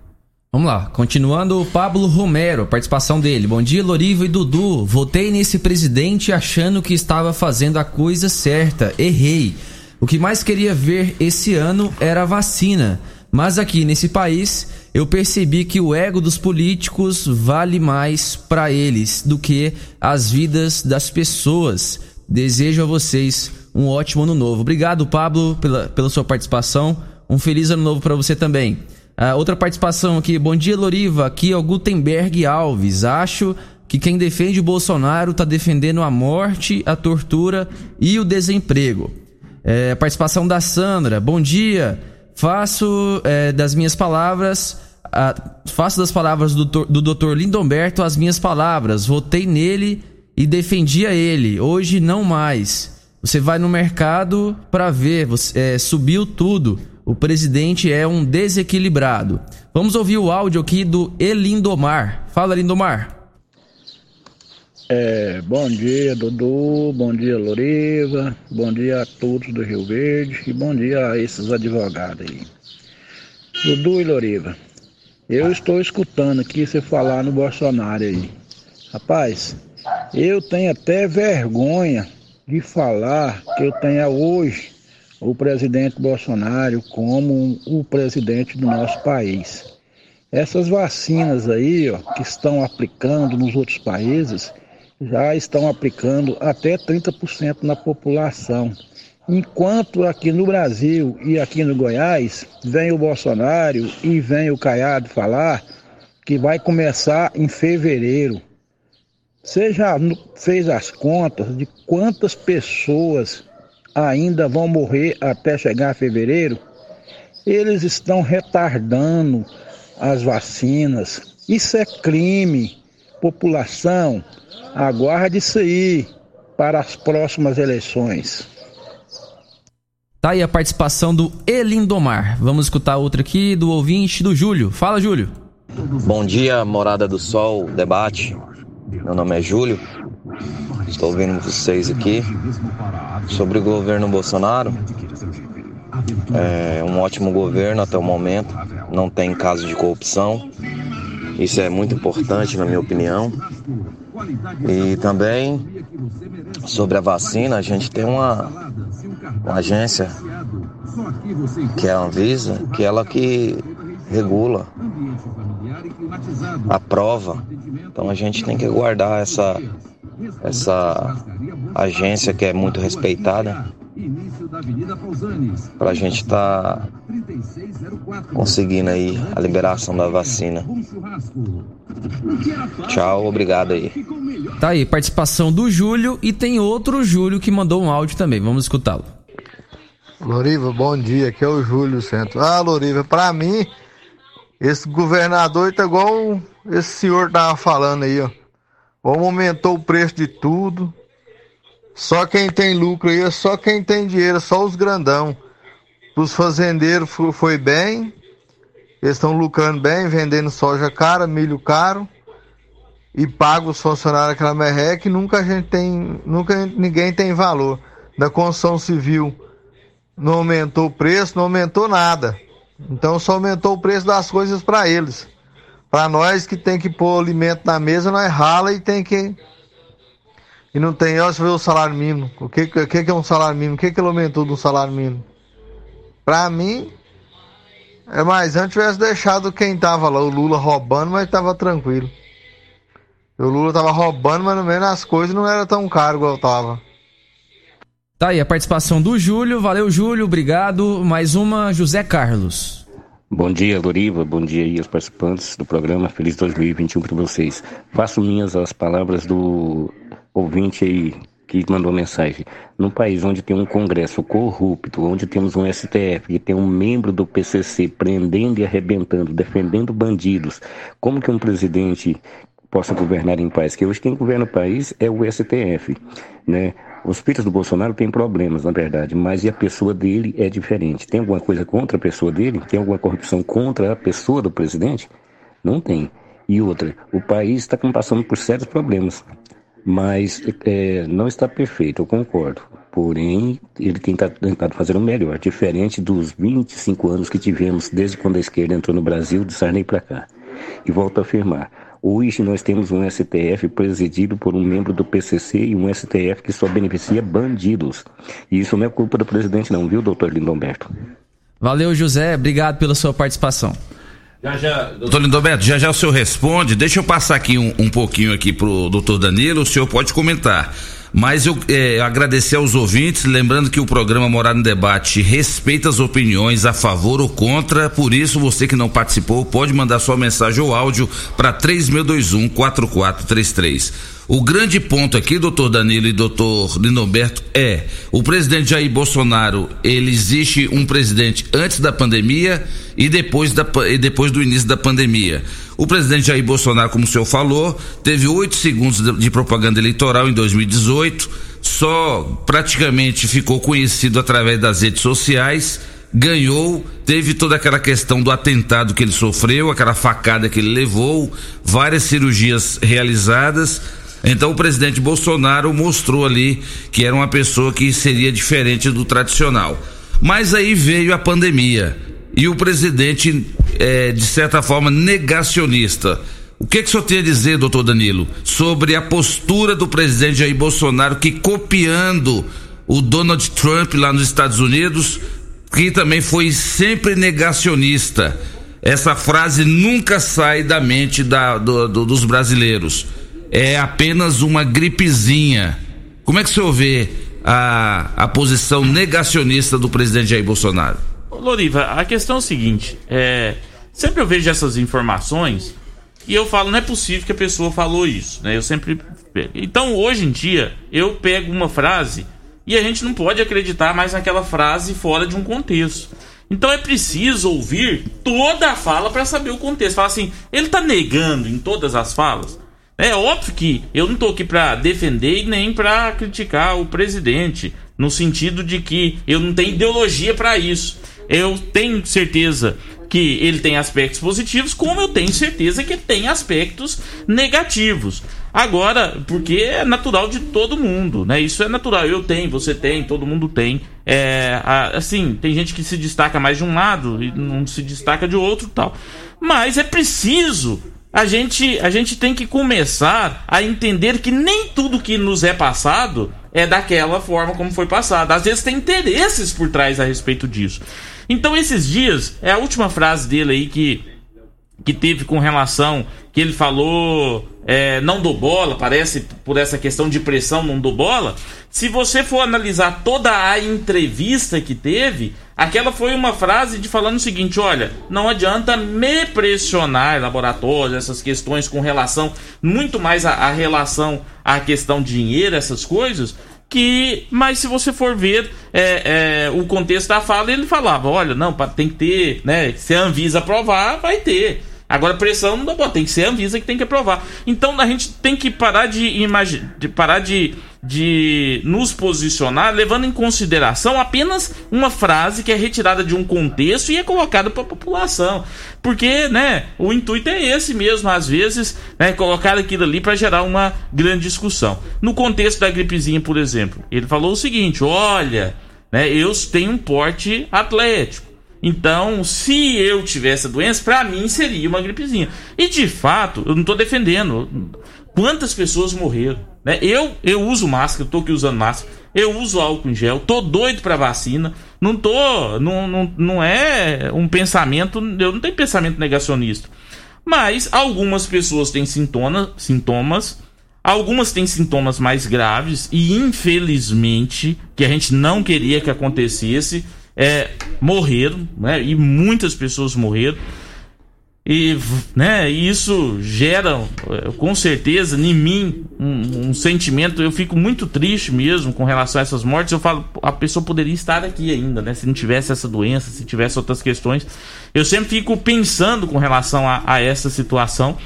Vamos lá, continuando o Pablo Romero, participação dele. Bom dia, Loriva e Dudu. Votei nesse presidente achando que estava fazendo a coisa certa. Errei. O que mais queria ver esse ano era a vacina. Mas aqui nesse país, eu percebi que o ego dos políticos vale mais para eles do que as vidas das pessoas. Desejo a vocês um ótimo ano novo. Obrigado, Pablo, pela, pela sua participação. Um feliz ano novo para você também. Uh, outra participação aqui. Bom dia, Loriva. Aqui é o Gutenberg Alves. Acho que quem defende o Bolsonaro está defendendo a morte, a tortura e o desemprego. É, participação da Sandra. Bom dia. Faço é, das minhas palavras. faço das palavras do, do Dr. Lindomberto as minhas palavras. Votei nele e defendia ele. Hoje não mais. Você vai no mercado para ver. Você, é, subiu tudo o presidente é um desequilibrado. Vamos ouvir o áudio aqui do Elindomar. Fala, Lindomar. É, bom dia, Dudu. Bom dia, Loriva. Bom dia a todos do Rio Verde. E bom dia a esses advogados aí. Dudu e Loriva, eu estou escutando aqui você falar no Bolsonaro aí. Rapaz, eu tenho até vergonha de falar que eu tenha hoje o presidente Bolsonaro como o presidente do nosso país. Essas vacinas aí, ó, que estão aplicando nos outros países, já estão aplicando até 30% na população. Enquanto aqui no Brasil e aqui no Goiás, vem o Bolsonaro e vem o Caiado falar que vai começar em fevereiro. Você já fez as contas de quantas pessoas ainda vão morrer até chegar a fevereiro, eles estão retardando as vacinas. Isso é crime. População, aguarde isso aí para as próximas eleições. Tá aí a participação do Elindomar. Vamos escutar outra aqui do ouvinte do Júlio. Fala, Júlio. Bom dia, Morada do Sol, debate. Meu nome é Júlio. Estou ouvindo vocês aqui sobre o governo Bolsonaro. É um ótimo governo até o momento, não tem caso de corrupção. Isso é muito importante, na minha opinião. E também sobre a vacina, a gente tem uma, uma agência que é a Anvisa, que é ela que regula, aprova. Então a gente tem que guardar essa essa agência que é muito respeitada para a gente estar tá conseguindo aí a liberação da vacina. Tchau, obrigado aí. Tá aí, participação do Júlio e tem outro Júlio que mandou um áudio também. Vamos escutá-lo. Loriva, bom dia. Aqui é o Júlio Centro. Ah, Loriva, para mim, esse governador tá igual esse senhor tava falando aí, ó. Como aumentou o preço de tudo. Só quem tem lucro aí é só quem tem dinheiro, só os grandão. Os fazendeiros foi bem. Eles estão lucrando bem, vendendo soja cara, milho caro. E paga os funcionários aquela merreca e nunca a gente tem. Nunca ninguém tem valor. Da construção civil não aumentou o preço, não aumentou nada. Então só aumentou o preço das coisas para eles. Para nós que tem que pôr alimento na mesa, nós rala e tem que. E não tem, olha, ver o salário mínimo. O que, que, que é um salário mínimo? O que, que ele aumentou do salário mínimo? Para mim, é mais antes tivesse deixado quem tava lá, o Lula roubando, mas tava tranquilo. O Lula tava roubando, mas no menos as coisas não era tão caro igual tava. Tá aí a participação do Júlio. Valeu, Júlio. Obrigado. Mais uma, José Carlos. Bom dia, Loriva. Bom dia aí aos participantes do programa. Feliz 2021 para vocês. Faço minhas as palavras do ouvinte aí que mandou mensagem. Num país onde tem um Congresso corrupto, onde temos um STF que tem um membro do PCC prendendo e arrebentando, defendendo bandidos, como que um presidente possa governar em paz? Que hoje quem governa o país é o STF, né? Os filhos do Bolsonaro têm problemas, na verdade, mas e a pessoa dele é diferente. Tem alguma coisa contra a pessoa dele? Tem alguma corrupção contra a pessoa do presidente? Não tem. E outra, o país está passando por sérios problemas, mas é, não está perfeito, eu concordo. Porém, ele tem tentado fazer o melhor, diferente dos 25 anos que tivemos desde quando a esquerda entrou no Brasil, de Sarney para cá. E volto a afirmar, Hoje nós temos um STF presidido por um membro do PCC e um STF que só beneficia bandidos. E isso não é culpa do presidente não, viu, doutor Lindomberto? Valeu, José. Obrigado pela sua participação. Já, já, doutor Lindomberto, já já o senhor responde. Deixa eu passar aqui um, um pouquinho aqui pro doutor Danilo, o senhor pode comentar. Mas eu é, agradecer aos ouvintes, lembrando que o programa Morada no Debate respeita as opiniões a favor ou contra, por isso você que não participou pode mandar sua mensagem ou áudio para 3621 4433. O grande ponto aqui, doutor Danilo e doutor Linoberto, é o presidente Jair Bolsonaro, ele existe um presidente antes da pandemia e depois, da, e depois do início da pandemia. O presidente Jair Bolsonaro, como o senhor falou, teve oito segundos de, de propaganda eleitoral em 2018, só praticamente ficou conhecido através das redes sociais ganhou, teve toda aquela questão do atentado que ele sofreu, aquela facada que ele levou, várias cirurgias realizadas então o presidente Bolsonaro mostrou ali que era uma pessoa que seria diferente do tradicional. Mas aí veio a pandemia e o presidente, é, de certa forma, negacionista. O que, que o senhor tem a dizer, doutor Danilo, sobre a postura do presidente Jair Bolsonaro que copiando o Donald Trump lá nos Estados Unidos, que também foi sempre negacionista. Essa frase nunca sai da mente da, do, do, dos brasileiros é apenas uma gripezinha. Como é que o senhor vê a, a posição negacionista do presidente Jair Bolsonaro? Loriva, a questão é o seguinte: é, sempre eu vejo essas informações e eu falo, não é possível que a pessoa falou isso, né? Eu sempre. Então, hoje em dia, eu pego uma frase e a gente não pode acreditar mais naquela frase fora de um contexto. Então é preciso ouvir toda a fala para saber o contexto. Fala assim, ele está negando em todas as falas? É óbvio que eu não estou aqui para defender e nem para criticar o presidente, no sentido de que eu não tenho ideologia para isso. Eu tenho certeza que ele tem aspectos positivos, como eu tenho certeza que tem aspectos negativos. Agora, porque é natural de todo mundo, né? Isso é natural. Eu tenho, você tem, todo mundo tem. É, assim, tem gente que se destaca mais de um lado e não se destaca de outro, tal. Mas é preciso a gente, a gente tem que começar a entender que nem tudo que nos é passado é daquela forma como foi passado. Às vezes tem interesses por trás a respeito disso. Então, esses dias, é a última frase dele aí que, que teve com relação que ele falou é, não dou bola, parece por essa questão de pressão não dou bola. Se você for analisar toda a entrevista que teve, aquela foi uma frase de falando o seguinte: olha, não adianta me pressionar laboratórios, essas questões com relação, muito mais a, a relação à questão de dinheiro, essas coisas. Que, mas se você for ver é, é, o contexto da fala, ele falava: olha, não, tem que ter, né? Se a Anvisa aprovar, vai ter. Agora, pressão não dá boa, tem que ser a Anvisa que tem que aprovar. Então a gente tem que parar de de parar de, de nos posicionar levando em consideração apenas uma frase que é retirada de um contexto e é colocada para a população. Porque, né, o intuito é esse mesmo, às vezes, né, colocar aquilo ali para gerar uma grande discussão. No contexto da gripezinha, por exemplo, ele falou o seguinte: olha, né, eu tenho um porte atlético. Então, se eu tivesse a doença, para mim seria uma gripezinha. E de fato, eu não tô defendendo. Quantas pessoas morreram? Né? Eu, eu uso máscara, tô aqui usando máscara. Eu uso álcool em gel, tô doido para vacina. Não tô, não, não, não é um pensamento, eu não tenho pensamento negacionista. Mas algumas pessoas têm sintoma, sintomas, algumas têm sintomas mais graves e infelizmente que a gente não queria que acontecesse é, morreram, né? E muitas pessoas morreram. E, né, isso gera, é, com certeza, em mim, um, um, sentimento. Eu fico muito triste mesmo com relação a essas mortes. Eu falo, a pessoa poderia estar aqui ainda, né? Se não tivesse essa doença, se tivesse outras questões. Eu sempre fico pensando com relação a, a essa situação.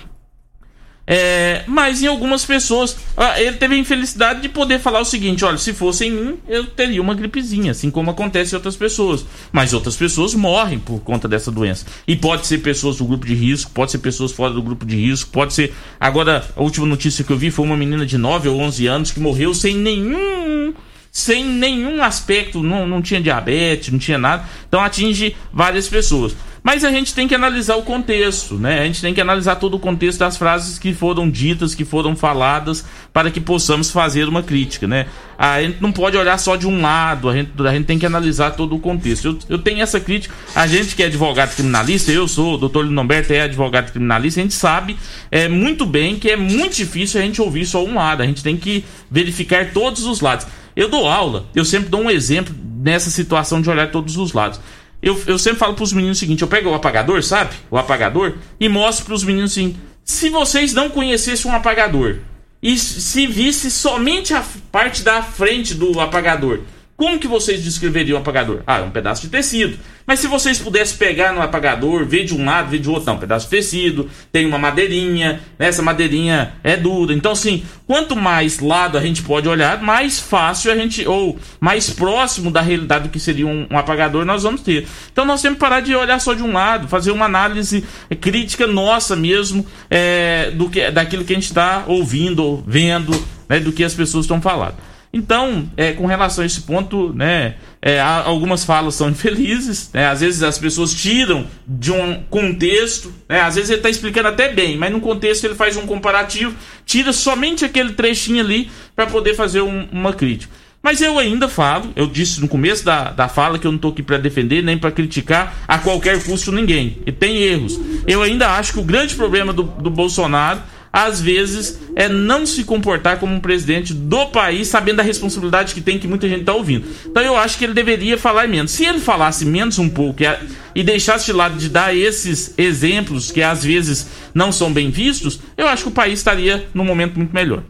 É, mas em algumas pessoas, ele teve a infelicidade de poder falar o seguinte: olha, se fosse em mim, eu teria uma gripezinha, assim como acontece em outras pessoas. Mas outras pessoas morrem por conta dessa doença. E pode ser pessoas do grupo de risco, pode ser pessoas fora do grupo de risco, pode ser. Agora, a última notícia que eu vi foi uma menina de 9 ou 11 anos que morreu sem nenhum sem nenhum aspecto, não, não tinha diabetes, não tinha nada, então atinge várias pessoas. Mas a gente tem que analisar o contexto, né? A gente tem que analisar todo o contexto das frases que foram ditas, que foram faladas, para que possamos fazer uma crítica, né? A gente não pode olhar só de um lado, a gente, a gente tem que analisar todo o contexto. Eu, eu tenho essa crítica, a gente que é advogado criminalista, eu sou, o doutor Lindomberto é advogado criminalista, a gente sabe é, muito bem que é muito difícil a gente ouvir só um lado, a gente tem que verificar todos os lados. Eu dou aula, eu sempre dou um exemplo nessa situação de olhar todos os lados. Eu, eu sempre falo pros meninos o seguinte: eu pego o apagador, sabe? O apagador, e mostro pros meninos assim: se vocês não conhecessem um apagador e se visse somente a parte da frente do apagador, como que vocês descreveriam o apagador? Ah, é um pedaço de tecido. Mas se vocês pudessem pegar no apagador, ver de um lado, ver de outro, não, um pedaço de tecido, tem uma madeirinha, né? essa madeirinha é dura. Então, assim, quanto mais lado a gente pode olhar, mais fácil a gente, ou mais próximo da realidade do que seria um, um apagador nós vamos ter. Então, nós temos que parar de olhar só de um lado, fazer uma análise crítica nossa mesmo, é, do que, daquilo que a gente está ouvindo, vendo, né, do que as pessoas estão falando. Então, é, com relação a esse ponto, né, é, algumas falas são infelizes, né, às vezes as pessoas tiram de um contexto, né, às vezes ele está explicando até bem, mas no contexto ele faz um comparativo, tira somente aquele trechinho ali para poder fazer um, uma crítica. Mas eu ainda falo, eu disse no começo da, da fala que eu não estou aqui para defender nem para criticar a qualquer custo ninguém. E tem erros. Eu ainda acho que o grande problema do, do Bolsonaro às vezes, é não se comportar como um presidente do país, sabendo da responsabilidade que tem, que muita gente está ouvindo. Então eu acho que ele deveria falar menos. Se ele falasse menos um pouco e, e deixasse de lado de dar esses exemplos que às vezes não são bem vistos, eu acho que o país estaria num momento muito melhor.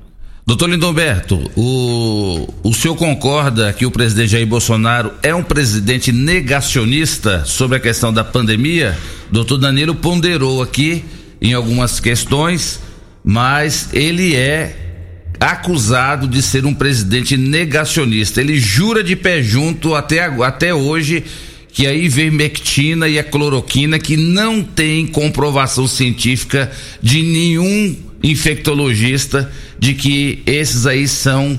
Doutor Lindomberto, o, o senhor concorda que o presidente Jair Bolsonaro é um presidente negacionista sobre a questão da pandemia? Doutor Danilo ponderou aqui em algumas questões mas ele é acusado de ser um presidente negacionista. Ele jura de pé junto até, até hoje que a ivermectina e a cloroquina que não tem comprovação científica de nenhum infectologista de que esses aí são,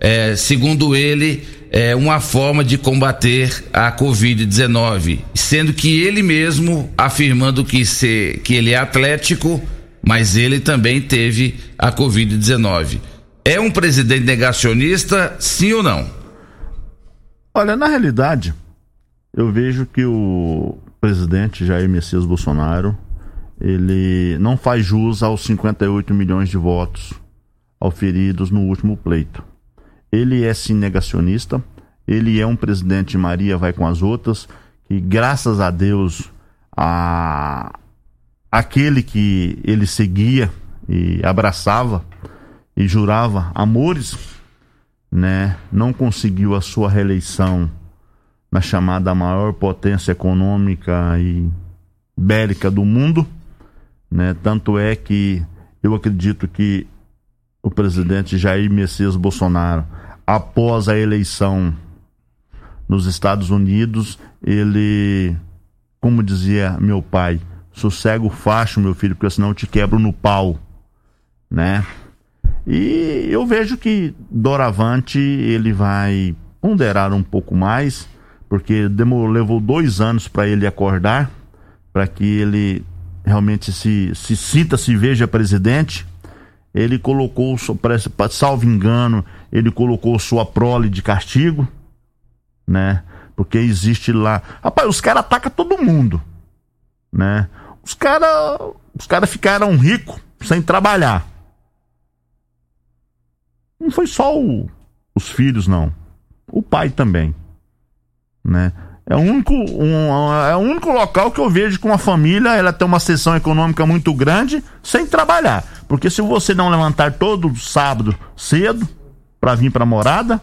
é, segundo ele, é, uma forma de combater a Covid-19, sendo que ele mesmo afirmando que, se, que ele é atlético mas ele também teve a Covid-19. É um presidente negacionista, sim ou não? Olha, na realidade, eu vejo que o presidente Jair Messias Bolsonaro ele não faz jus aos 58 milhões de votos auferidos no último pleito. Ele é sim negacionista, ele é um presidente Maria vai com as outras, que graças a Deus a, aquele que ele seguia e abraçava e jurava amores, né, não conseguiu a sua reeleição na chamada maior potência econômica e bélica do mundo, né? Tanto é que eu acredito que o presidente Jair Messias Bolsonaro, após a eleição nos Estados Unidos, ele, como dizia meu pai, sossega o facho, meu filho, porque senão eu te quebro no pau, né? E eu vejo que doravante ele vai ponderar um pouco mais, porque demorou, levou dois anos para ele acordar, para que ele realmente se, se sinta, se veja presidente. Ele colocou, salvo engano, ele colocou sua prole de castigo, né? Porque existe lá. Rapaz, os caras atacam todo mundo, né? Os caras os cara ficaram ricos sem trabalhar. Não foi só o, os filhos, não. O pai também. Né? É o, único, um, é o único local que eu vejo que uma família ela tem uma sessão econômica muito grande sem trabalhar. Porque se você não levantar todo sábado cedo para vir para a morada,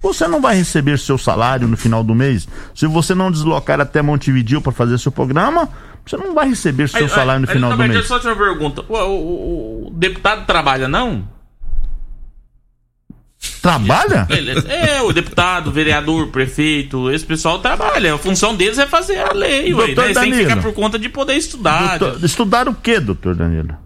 você não vai receber seu salário no final do mês. Se você não deslocar até Montevideo para fazer seu programa, você não vai receber seu aí, salário no aí, final do mês. Só uma pergunta. O, o, o, deputado trabalha, não? Trabalha? É, o deputado, vereador, prefeito, esse pessoal trabalha. A função deles é fazer a lei, ué, né? Danilo, tem que ficar por conta de poder estudar. Doutor, estudar o que, doutor Danilo?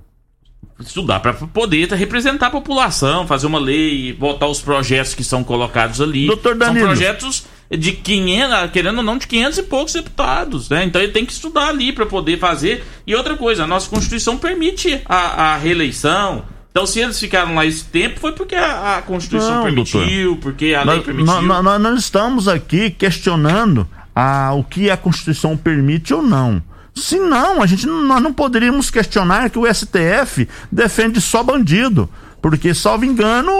Estudar para poder representar a população, fazer uma lei, votar os projetos que são colocados ali. Doutor Danilo. São projetos de 500, querendo ou não, de 500 e poucos deputados, né? Então ele tem que estudar ali para poder fazer. E outra coisa, a nossa Constituição permite a, a reeleição. Então, se eles ficaram lá esse tempo, foi porque a, a Constituição Não, permitiu, doutor. porque a nós, lei permitiu. nós- nós não estamos aqui questionando ah, o que a Constituição permite ou não. Se não, a gente não- nós não poderíamos questionar que o STF defende só bandido. Porque, salvo engano,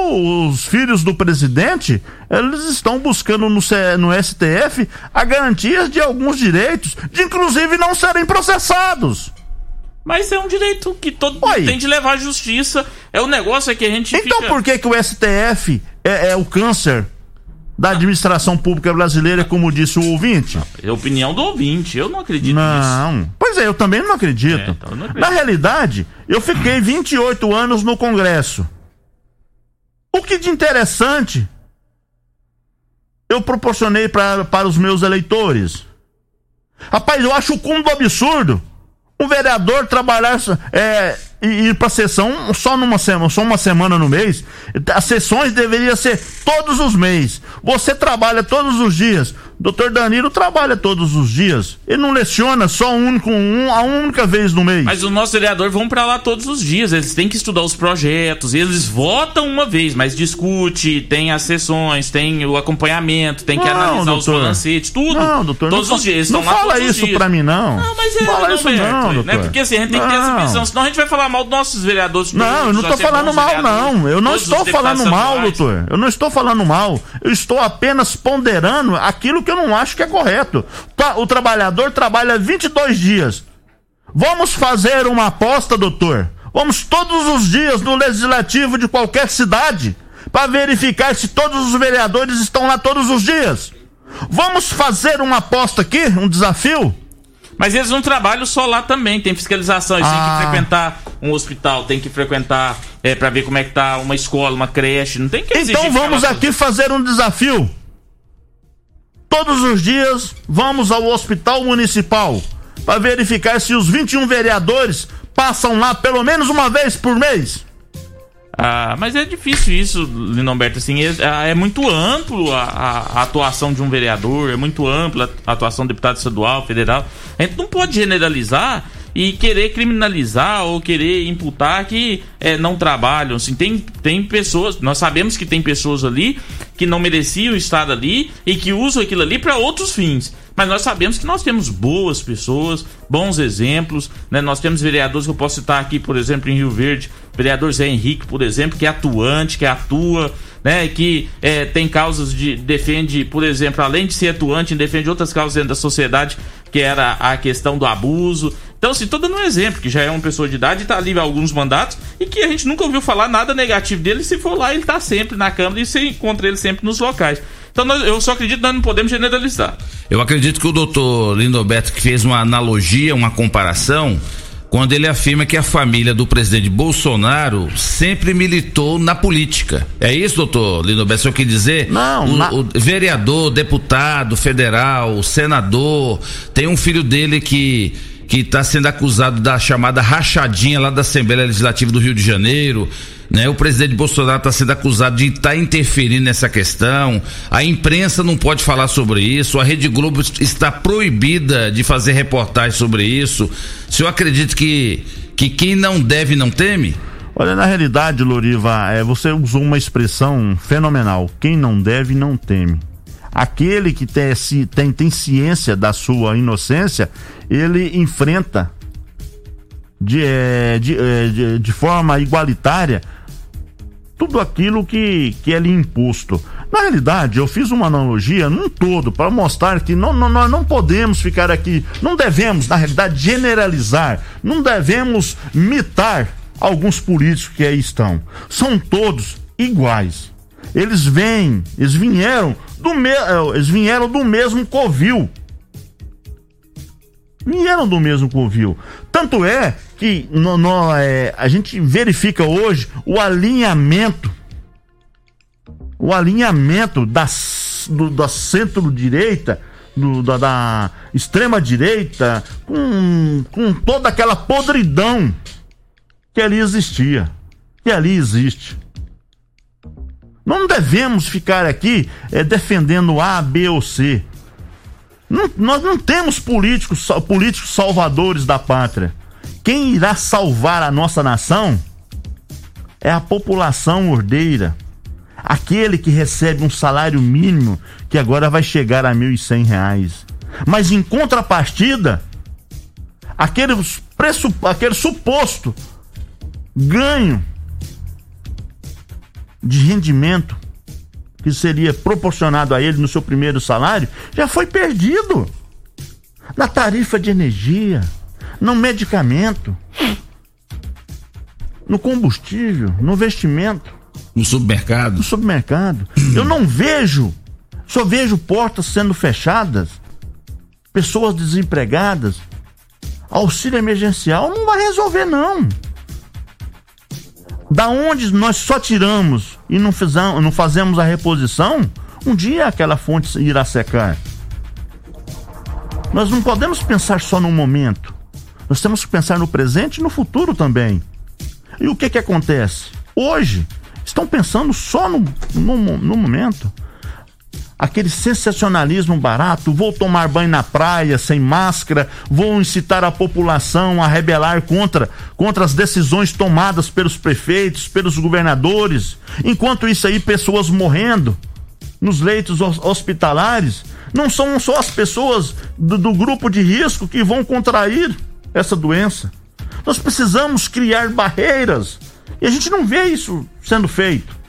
os filhos do presidente, eles estão buscando no, C- no STF a garantia de alguns direitos, de inclusive não serem processados. Mas é um direito que todo mundo tem de levar à justiça. É o negócio é que a gente Então fica... por que, que o STF é, é o câncer da administração pública brasileira, como disse o ouvinte? É a opinião do ouvinte, eu não acredito nisso. Não. Pois é, eu também não acredito. É, então não acredito. Na realidade, eu fiquei 28 anos no Congresso. O que de interessante eu proporcionei pra, para os meus eleitores? Rapaz, eu acho o cúmulo do absurdo um vereador trabalhar é, e ir para sessão só numa semana, só uma semana no mês. As sessões deveriam ser todos os meses. Você trabalha todos os dias. Doutor Danilo trabalha todos os dias. Ele não leciona só um único, um, a única vez no mês. Mas os nossos vereadores vão pra lá todos os dias, eles têm que estudar os projetos, eles votam uma vez, mas discute, tem as sessões, tem o acompanhamento, tem que Não, analisar os doutor. balancetes, tudo. Não, doutor, todos não os dias, não fala os isso pra mim, não. Não, mas é, Fala não, isso Beto, não, né? doutor. Porque assim, a gente tem que ter essa visão, senão a gente vai falar mal dos nossos vereadores. Não, eu não tô falando mal, não. Eu não os estou falando mal, doutor. Eu não estou falando mal. Eu estou apenas ponderando aquilo que eu não acho que é correto. O trabalhador trabalha 22 dias. Vamos fazer uma aposta, doutor. Vamos todos os dias no legislativo de qualquer cidade para verificar se todos os vereadores estão lá todos os dias. Vamos fazer uma aposta aqui, um desafio? Mas eles não trabalham só lá também, tem fiscalização, eles Ah. têm que frequentar um hospital, tem que frequentar é, para ver como é que tá uma escola, uma creche, não tem que Então vamos aqui fazer um desafio. Todos os dias vamos ao hospital municipal para verificar se os 21 vereadores passam lá pelo menos uma vez por mês. Ah, mas é difícil isso, Linomberto, assim, é, é muito amplo a, a- a atuação de um vereador, é muito ampla a atuação do deputado estadual, federal. A gente não pode generalizar e querer criminalizar ou querer imputar que é, não trabalham. Assim, tem, tem pessoas, nós sabemos que tem pessoas ali que não mereciam estar ali e que usam aquilo ali para outros fins. Mas nós sabemos que nós temos boas pessoas, bons exemplos, né? Nós temos vereadores que eu posso citar aqui, por exemplo, em Rio Verde, vereador Zé Henrique, por exemplo, que é atuante, que atua, né? Que é, tem causas de defende, por exemplo, além de ser atuante, defende outras causas dentro da sociedade, que era a questão do abuso. Então, assim, tô dando um exemplo, que já é uma pessoa de idade, tá ali há alguns mandatos, e que a gente nunca ouviu falar nada negativo dele. Se for lá, ele tá sempre na Câmara e você encontra ele sempre nos locais. Então, nós- eu só acredito que nós não podemos generalizar. Eu acredito que o doutor Lindoberto que fez uma analogia, uma comparação, quando ele afirma que a família do presidente Bolsonaro sempre militou na política. É isso, doutor Lindoberto? O senhor quer dizer? Não, o, na- o vereador, deputado, federal, senador, tem um filho dele que que está sendo acusado da chamada rachadinha lá da Assembleia Legislativa do Rio de Janeiro. Né? O presidente Bolsonaro está sendo acusado de estar interferindo nessa questão. A imprensa não pode falar sobre isso. A Rede Globo está proibida de fazer reportagem sobre isso. O senhor acredita que, que quem não deve não teme? Olha, na realidade, Loriva, é, você usou uma expressão fenomenal. Quem não deve, não teme. Aquele que tem, tem, tem ciência da sua inocência, ele enfrenta de, é, de, é, de, de forma igualitária tudo aquilo que, que é lhe imposto. Na realidade, eu fiz uma analogia num todo para mostrar que não, não, nós não podemos ficar aqui, não devemos, na realidade, generalizar, não devemos mitar alguns políticos que aí estão. São todos iguais. Eles vêm, eles vieram do, me, eh, eles vieram do mesmo covil. Vieram do mesmo covil. Tanto é que no, no, é, a gente verifica hoje o alinhamento o alinhamento das, do, da centro-direita, da, da extrema-direita, com, com toda aquela podridão que ali existia, que ali existe. Não devemos ficar aqui é, defendendo A, B ou C. Não, nós não temos políticos, políticos salvadores da pátria. Quem irá salvar a nossa nação é a população ordeira. Aquele que recebe um salário mínimo que agora vai chegar a R$ 1.100. Mas em contrapartida, aquele, preço, aquele suposto ganho de rendimento que seria proporcionado a ele no seu primeiro salário já foi perdido na tarifa de energia, no medicamento, no combustível, no vestimento. No supermercado. No supermercado. Eu não vejo, só vejo portas sendo fechadas, pessoas desempregadas. Auxílio emergencial não vai resolver, não. Da onde nós só tiramos e não, não fazemos a reposição, um dia aquela fonte irá secar. Nós não podemos pensar só no momento. Nós temos que pensar no presente e no futuro também. E o que que acontece? Hoje, estão pensando só no, no, no momento. Aquele sensacionalismo barato, vou tomar banho na praia sem máscara, vou incitar a população a rebelar contra, contra as decisões tomadas pelos prefeitos, pelos governadores. Enquanto isso aí, pessoas morrendo nos leitos hospitalares, não são só as pessoas do, do grupo de risco que vão contrair essa doença. Nós precisamos criar barreiras e a gente não vê isso sendo feito.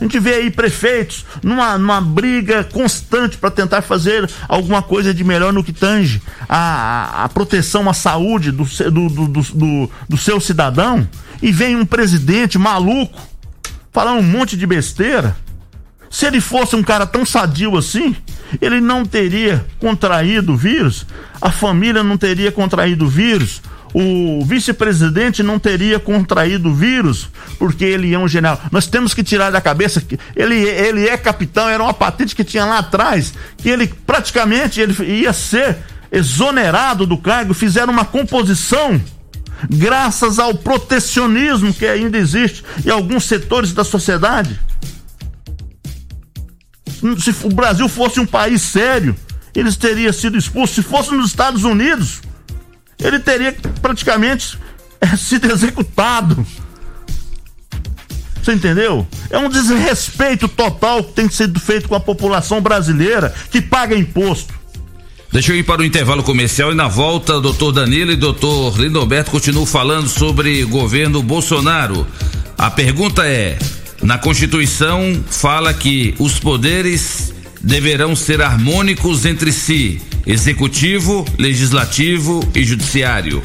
A gente vê aí prefeitos numa, numa briga constante para tentar fazer alguma coisa de melhor no que tange a, a, proteção à saúde do, do, do, do, do seu cidadão. E vem um presidente maluco falar um monte de besteira. Se ele fosse um cara tão sadio assim, ele não teria contraído o vírus, a família não teria contraído o vírus, o vice-presidente não teria contraído o vírus, porque ele é um general. Nós temos que tirar da cabeça que ele, ele é capitão, era uma patente que tinha lá atrás, que ele praticamente ele ia ser exonerado do cargo, fizeram uma composição graças ao protecionismo que ainda existe em alguns setores da sociedade. Se o Brasil fosse um país sério, eles teriam sido expulsos. Se fosse nos Estados Unidos, ele teria praticamente é, sido executado. Você entendeu? É um desrespeito total que tem sido feito com a população brasileira que paga imposto. Deixa eu ir para o intervalo comercial e na volta, doutor Danilo e doutor Lindoberto continuam falando sobre governo Bolsonaro. A pergunta é: na Constituição fala que os poderes deverão ser harmônicos entre si executivo, legislativo e judiciário.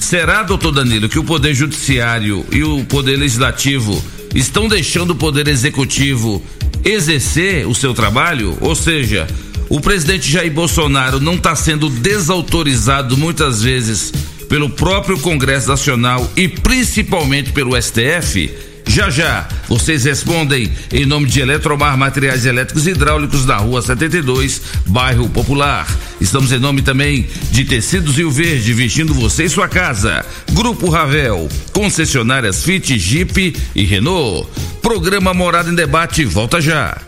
Será, doutor Danilo, que o poder judiciário e o poder legislativo estão deixando o poder executivo exercer o seu trabalho? Ou seja, o presidente Jair Bolsonaro não está sendo desautorizado muitas vezes pelo próprio Congresso Nacional e principalmente pelo STF? Já já, vocês respondem em nome de Eletromar Materiais Elétricos e Hidráulicos da Rua 72, bairro Popular. Estamos em nome também de Tecidos Rio Verde, vestindo você e sua casa. Grupo Ravel, concessionárias Fit, Jeep e Renault. Programa Morada em Debate, volta já.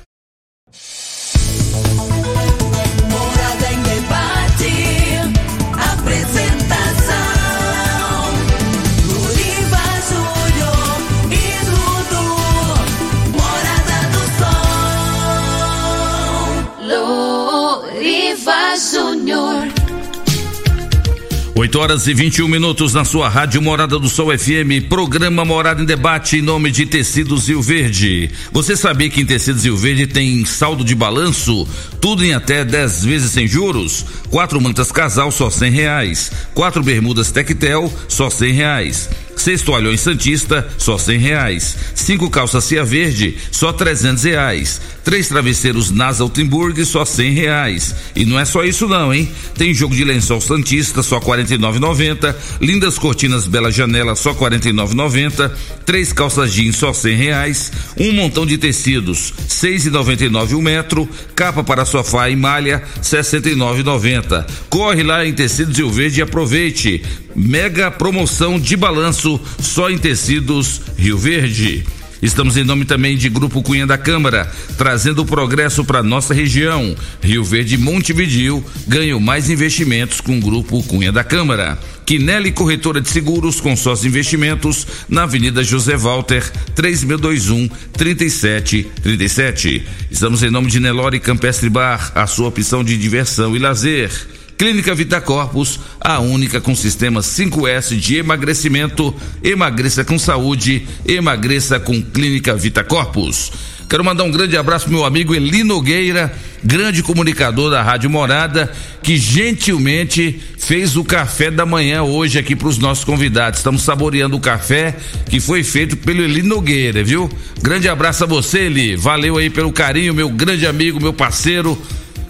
8 horas e 21 minutos na sua rádio Morada do Sol FM, programa Morada em Debate em nome de Tecidos Rio Verde. Você sabia que em Tecidos Rio Verde tem saldo de balanço? Tudo em até 10 vezes sem juros? Quatro mantas casal só cem reais. Quatro bermudas Tectel só cem reais. Seis toalhões Santista, só cem reais. Cinco calças Cia Verde, só trezentos reais. Três travesseiros Nasa Timburg, só cem reais. E não é só isso não, hein? Tem jogo de lençol Santista, só quarenta e nove noventa. Lindas cortinas Bela Janela, só quarenta e nove noventa. Três calças jeans, só cem reais. Um montão de tecidos, seis e noventa e nove o um metro. Capa para sofá e malha, sessenta e nove noventa. Corre lá em Tecidos Rio Verde e aproveite. Mega promoção de balanço só em tecidos Rio Verde. Estamos em nome também de Grupo Cunha da Câmara, trazendo progresso para nossa região. Rio Verde e Montevidil ganham mais investimentos com o Grupo Cunha da Câmara. Quinelli Corretora de Seguros, consórcio investimentos, na Avenida José Walter, 3621 3737. Estamos em nome de Nelore Campestre Bar, a sua opção de diversão e lazer. Clínica Vita Corpus, a única com sistema 5S de emagrecimento. Emagreça com saúde, emagreça com Clínica Vita Corpus. Quero mandar um grande abraço pro meu amigo Eli Nogueira, grande comunicador da Rádio Morada, que gentilmente fez o café da manhã hoje aqui para os nossos convidados. Estamos saboreando o café que foi feito pelo Eli Nogueira, viu? Grande abraço a você, Eli. Valeu aí pelo carinho, meu grande amigo, meu parceiro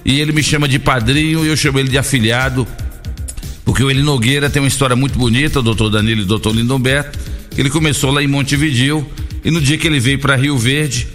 e ele me chama de padrinho e eu chamo ele de afilhado, porque o Eli Nogueira tem uma história muito bonita, o doutor Danilo e o doutor Lindomberto. Ele começou lá em Montevidil e no dia que ele veio para Rio Verde,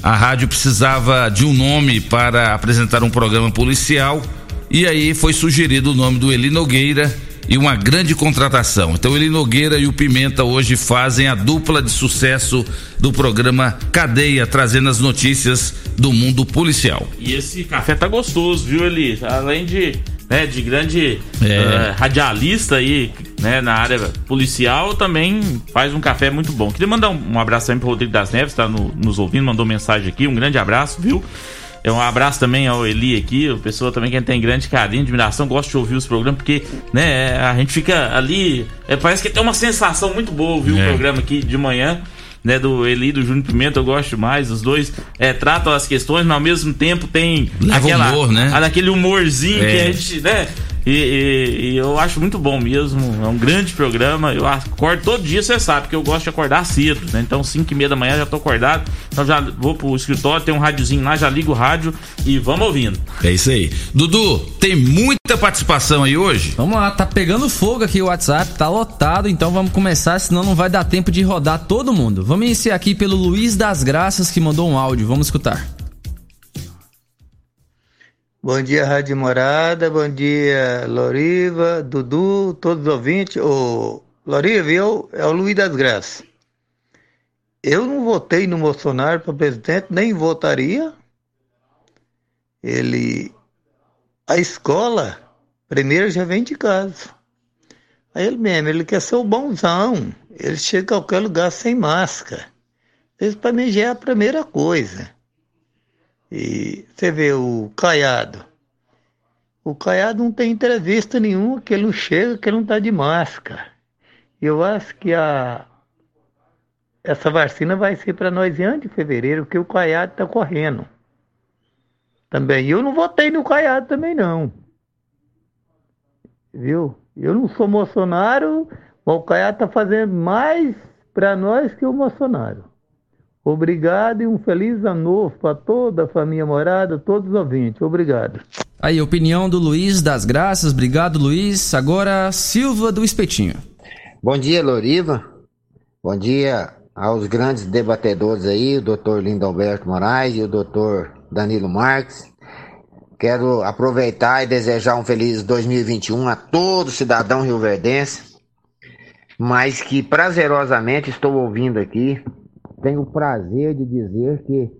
a rádio precisava de um nome para apresentar um programa policial e aí foi sugerido o nome do Eli Nogueira e uma grande contratação. Então ele Nogueira e o Pimenta hoje fazem a dupla de sucesso do programa Cadeia, trazendo as notícias do mundo policial. E esse café tá gostoso, viu, Eli? Além de, né, de grande é. uh, radialista aí, né, na área policial, também faz um café muito bom. Queria mandar um, um abraço também pro Rodrigo das Neves, tá no, nos ouvindo, mandou mensagem aqui, um grande abraço, viu? É um abraço também ao Eli aqui, pessoa também que tem grande carinho, admiração, gosta de ouvir os programas, porque, né, a gente fica ali, é, parece que tem uma sensação muito boa ouvir é. o programa aqui de manhã. Né, do Eli do Júnior Pimenta, eu gosto mais. Os dois é, tratam as questões, mas ao mesmo tempo tem Leva aquela, humor, né? aquele humorzinho é. que a gente, né? E, e, e, eu acho muito bom mesmo. É um grande programa. Eu acordo todo dia, você sabe, que eu gosto de acordar cedo, né? Então, 5 e meia da manhã já tô acordado. Então já vou pro escritório, tem um rádiozinho lá, já ligo o rádio e vamos ouvindo. É isso aí. Dudu, tem muita participação aí hoje? Vamos lá, tá pegando fogo aqui o WhatsApp, tá lotado, então vamos começar, senão não vai dar tempo de rodar todo mundo. Vamos iniciar aqui pelo Luiz das Graças que mandou um áudio. Vamos escutar. Bom dia, Rádio Morada. Bom dia, Loriva, Dudu, todos os ouvintes. O Loriva, eu, é o Luiz das Graças. Eu não votei no Bolsonaro para presidente, nem votaria. Ele. A escola, primeiro já vem de casa. Aí ele mesmo, ele quer ser o bonzão. Ele chega a qualquer lugar sem máscara. Isso para mim já é a primeira coisa. E você vê o Caiado. O Caiado não tem entrevista nenhuma, que ele não chega, que ele não está de máscara. Eu acho que a, essa vacina vai ser para nós antes de fevereiro, porque o Caiado está correndo. Também. Eu não votei no Caiado também, não. Viu? Eu não sou Bolsonaro, mas o Caiado está fazendo mais para nós que o Bolsonaro. Obrigado e um feliz ano novo para toda a família morada, todos os ouvintes. Obrigado. Aí, opinião do Luiz das Graças. Obrigado, Luiz. Agora, Silva do Espetinho. Bom dia, Loriva. Bom dia aos grandes debatedores aí, o doutor Lindalberto Moraes e o doutor Danilo Marques. Quero aproveitar e desejar um feliz 2021 a todo cidadão rioverdense, mas que prazerosamente estou ouvindo aqui tenho o prazer de dizer que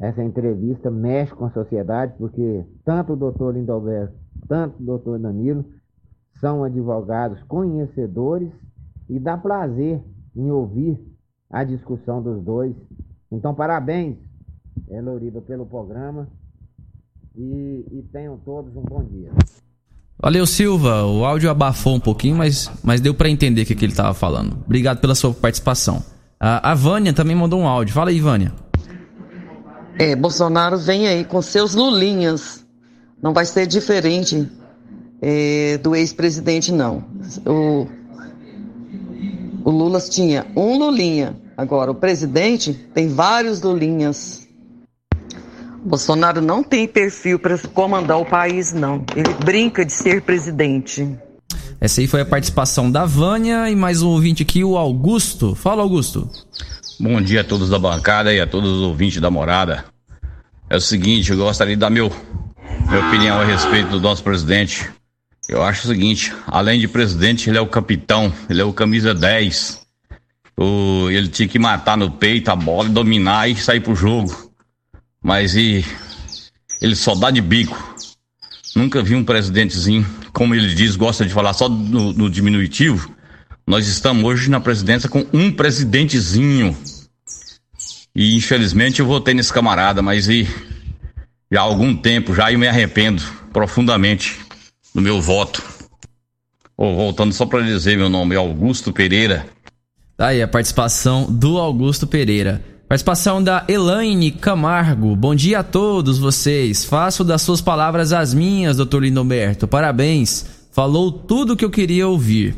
essa entrevista mexe com a sociedade, porque tanto o doutor Lindalberto, tanto o doutor Danilo são advogados conhecedores e dá prazer em ouvir a discussão dos dois. Então, parabéns, Eloriba, pelo programa e, e tenham todos um bom dia. Valeu, Silva. O áudio abafou um pouquinho, mas, mas deu para entender o que, que ele estava falando. Obrigado pela sua participação. A, a Vânia também mandou um áudio. Fala aí, Vânia. É, Bolsonaro vem aí com seus lulinhas. Não vai ser diferente é, do ex-presidente, não. O, o Lula tinha um lulinha. Agora, o presidente tem vários lulinhas. Bolsonaro não tem perfil para comandar o país, não. Ele brinca de ser presidente. Essa aí foi a participação da Vânia e mais um ouvinte aqui, o Augusto. Fala, Augusto. Bom dia a todos da bancada e a todos os ouvintes da morada. É o seguinte, eu gostaria de dar meu, minha opinião a respeito do nosso presidente. Eu acho o seguinte, além de presidente, ele é o capitão, ele é o camisa 10. o, ele tinha que matar no peito a bola, dominar e sair pro jogo. Mas e ele só dá de bico. Nunca vi um presidentezinho, como ele diz, gosta de falar só no, no diminutivo. Nós estamos hoje na presidência com um presidentezinho. E infelizmente eu votei nesse camarada, mas e já há algum tempo já eu me arrependo profundamente do meu voto. Oh, voltando só para dizer meu nome, é Augusto Pereira. Tá aí a participação do Augusto Pereira. Participação da Elaine Camargo. Bom dia a todos vocês. Faço das suas palavras as minhas, doutor Lindomberto. Parabéns. Falou tudo o que eu queria ouvir.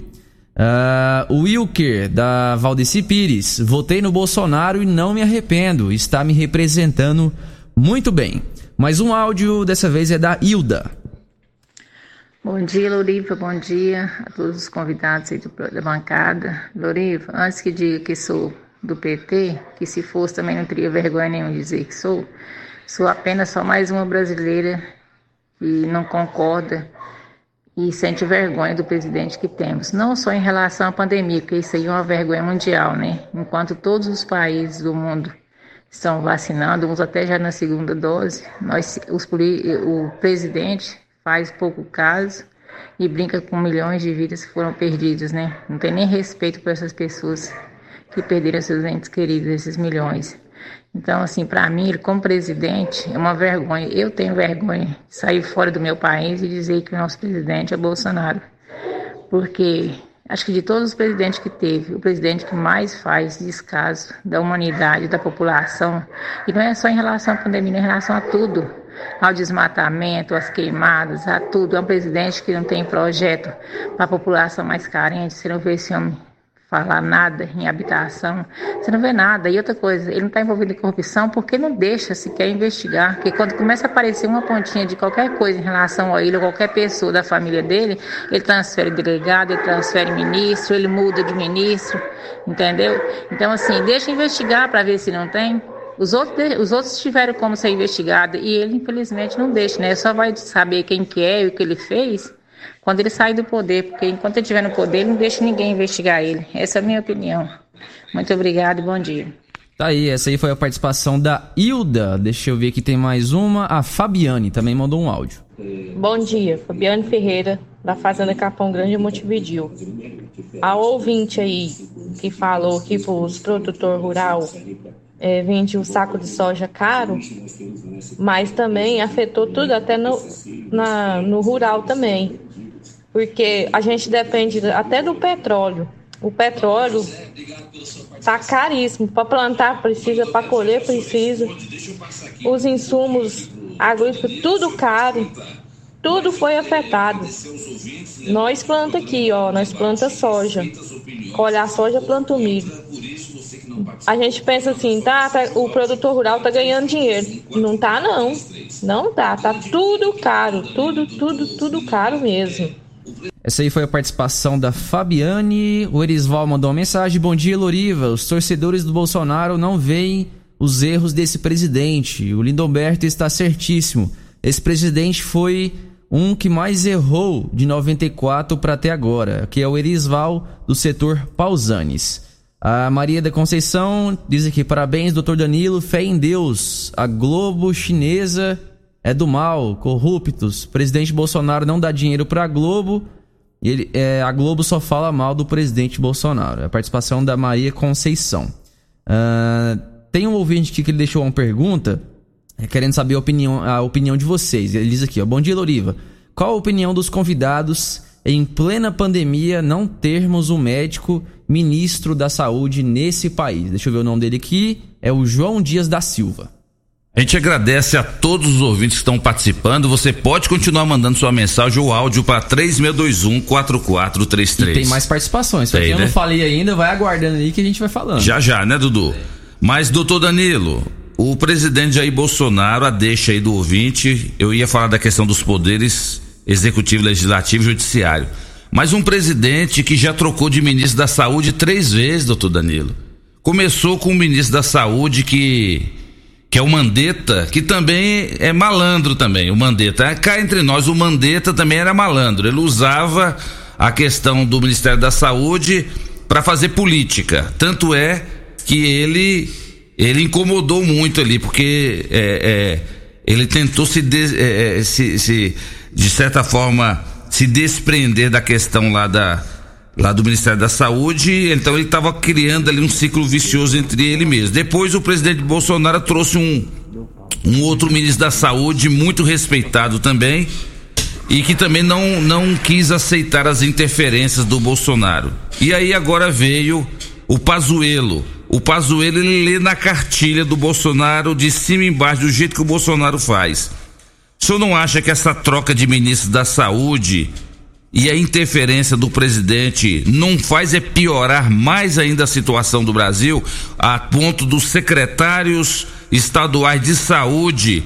Uh, o Wilker, da Valdeci Pires. Votei no Bolsonaro e não me arrependo. Está me representando muito bem. Mais um áudio, dessa vez é da Hilda. Bom dia, Loriva. Bom dia a todos os convidados aí do, da bancada. Loriva, antes que diga que sou do PT, que se fosse também não teria vergonha nenhuma de dizer que sou, sou apenas só mais uma brasileira que não concorda e sente vergonha do presidente que temos. Não só em relação à pandemia, porque isso aí é uma vergonha mundial, né? Enquanto todos os países do mundo estão vacinando, uns até já na segunda dose, nós, os, o presidente faz pouco caso e brinca com milhões de vidas que foram perdidas, né? Não tem nem respeito por essas pessoas que perderam seus entes queridos, esses milhões. Então, assim, para mim, como presidente, é uma vergonha. Eu tenho vergonha de sair fora do meu país e dizer que o nosso presidente é Bolsonaro. Porque acho que de todos os presidentes que teve, o presidente que mais faz descaso da humanidade, da população, e não é só em relação à pandemia, é em relação a tudo, ao desmatamento, às queimadas, a tudo. É um presidente que não tem projeto para a população mais carente. Você não vê esse homem falar nada em habitação, você não vê nada. E outra coisa, ele não está envolvido em corrupção porque não deixa sequer investigar. Porque quando começa a aparecer uma pontinha de qualquer coisa em relação a ele ou qualquer pessoa da família dele, ele transfere delegado, ele transfere ministro, ele muda de ministro, entendeu? Então, assim, deixa investigar para ver se não tem. Os outros, os outros tiveram como ser investigado e ele, infelizmente, não deixa, né? Só vai saber quem que é e o que ele fez quando ele sai do poder, porque enquanto ele estiver no poder, ele não deixa ninguém investigar ele. Essa é a minha opinião. Muito obrigado e bom dia. Tá aí, essa aí foi a participação da Hilda. Deixa eu ver aqui, tem mais uma. A Fabiane também mandou um áudio. Bom dia, Fabiane Ferreira, da Fazenda Capão Grande, Montevidil. A ouvinte aí que falou que os produtor rural é, vende um saco de soja caro, mas também afetou tudo, até no, na, no rural também porque a gente depende até do petróleo. O petróleo tá caríssimo. Para plantar precisa, para colher precisa. Os insumos agrícolas, tudo caro. Tudo foi afetado. Nós planta aqui, ó, nós planta soja. Colhe a soja, planta o milho. A gente pensa assim, tá, tá, o produtor rural tá ganhando dinheiro. Não tá não. Não tá, tá tudo caro, tudo, tudo, tudo caro mesmo. Essa aí foi a participação da Fabiane. O Erisval mandou uma mensagem: Bom dia, Loriva. Os torcedores do Bolsonaro não veem os erros desse presidente. O Lindomberto está certíssimo. Esse presidente foi um que mais errou de 94 para até agora, que é o Erisval do setor Pausanes. A Maria da Conceição diz aqui: parabéns, doutor Danilo, fé em Deus. A Globo chinesa é do mal, corruptos. Presidente Bolsonaro não dá dinheiro para a Globo. Ele, é, a Globo só fala mal do presidente Bolsonaro. A participação da Maria Conceição. Uh, tem um ouvinte aqui que ele deixou uma pergunta, é, querendo saber a opinião, a opinião de vocês. Ele diz aqui: ó, Bom dia, Loriva. Qual a opinião dos convidados em plena pandemia não termos um médico ministro da saúde nesse país? Deixa eu ver o nome dele aqui. É o João Dias da Silva. A gente agradece a todos os ouvintes que estão participando. Você pode continuar mandando sua mensagem ou áudio para 3621-4433. tem mais participações. Tem, eu né? não falei ainda, vai aguardando aí que a gente vai falando. Já já, né, Dudu? Mas, doutor Danilo, o presidente Jair Bolsonaro, a deixa aí do ouvinte, eu ia falar da questão dos poderes executivo, legislativo e judiciário. Mas um presidente que já trocou de ministro da saúde três vezes, doutor Danilo. Começou com o ministro da saúde que que é o Mandetta, que também é malandro também, o Mandetta. Cá entre nós, o Mandetta também era malandro. Ele usava a questão do Ministério da Saúde para fazer política. Tanto é que ele ele incomodou muito ali, porque é, é, ele tentou se, de, é, é, se, se, de certa forma, se desprender da questão lá da lá do Ministério da Saúde, então ele estava criando ali um ciclo vicioso entre ele mesmo. Depois o presidente Bolsonaro trouxe um um outro ministro da Saúde muito respeitado também e que também não não quis aceitar as interferências do Bolsonaro. E aí agora veio o Pazuello. O Pazuello ele lê na cartilha do Bolsonaro de cima e embaixo do jeito que o Bolsonaro faz. O senhor não acha que essa troca de ministros da saúde e a interferência do presidente não faz é piorar mais ainda a situação do Brasil, a ponto dos secretários estaduais de saúde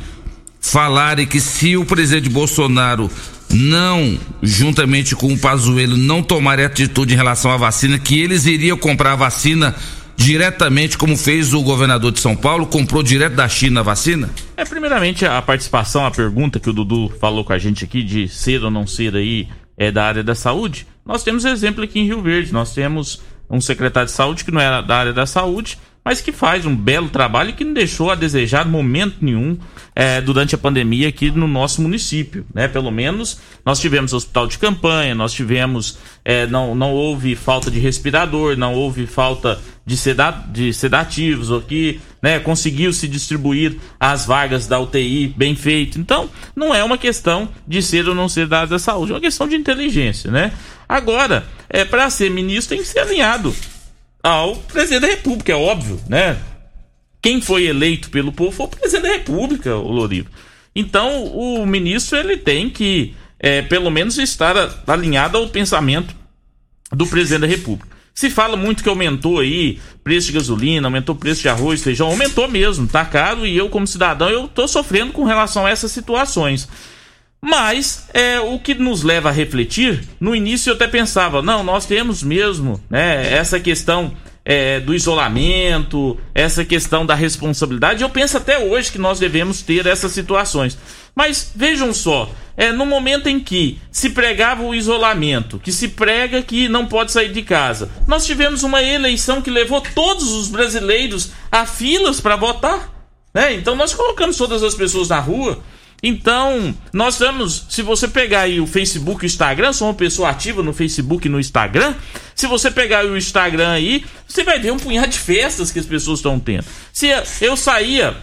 falarem que se o presidente Bolsonaro não, juntamente com o Pazuello, não tomarem atitude em relação à vacina, que eles iriam comprar a vacina diretamente, como fez o governador de São Paulo, comprou direto da China a vacina? É, primeiramente, a participação, a pergunta que o Dudu falou com a gente aqui de ser ou não ser aí é, da área da saúde, nós temos exemplo aqui em Rio Verde. Nós temos um secretário de saúde que não era da área da saúde, mas que faz um belo trabalho e que não deixou a desejar momento nenhum é, durante a pandemia aqui no nosso município, né? Pelo menos nós tivemos hospital de campanha, nós tivemos, é, não, não houve falta de respirador, não houve falta de, seda, de sedativos, aqui, né? Conseguiu se distribuir as vagas da UTI bem feito. Então, não é uma questão de ser ou não ser da área da saúde, é uma questão de inteligência, né? Agora, é para ser ministro tem que ser alinhado ao presidente da República, é óbvio, né? Quem foi eleito pelo povo foi o presidente da República, o Lorivo. Então, o ministro ele tem que, é, pelo menos, estar alinhado ao pensamento do presidente da República. Se fala muito que aumentou aí preço de gasolina, aumentou preço de arroz, feijão, aumentou mesmo, tá caro e eu como cidadão eu tô sofrendo com relação a essas situações. Mas é o que nos leva a refletir. No início eu até pensava, não, nós temos mesmo, né, essa questão é, do isolamento, essa questão da responsabilidade. Eu penso até hoje que nós devemos ter essas situações. Mas vejam só, é no momento em que se pregava o isolamento, que se prega que não pode sair de casa, nós tivemos uma eleição que levou todos os brasileiros a filas para votar. Né? Então nós colocamos todas as pessoas na rua. Então, nós estamos. Se você pegar aí o Facebook e o Instagram, sou uma pessoa ativa no Facebook e no Instagram. Se você pegar o Instagram aí, você vai ver um punhado de festas que as pessoas estão tendo. Se eu saía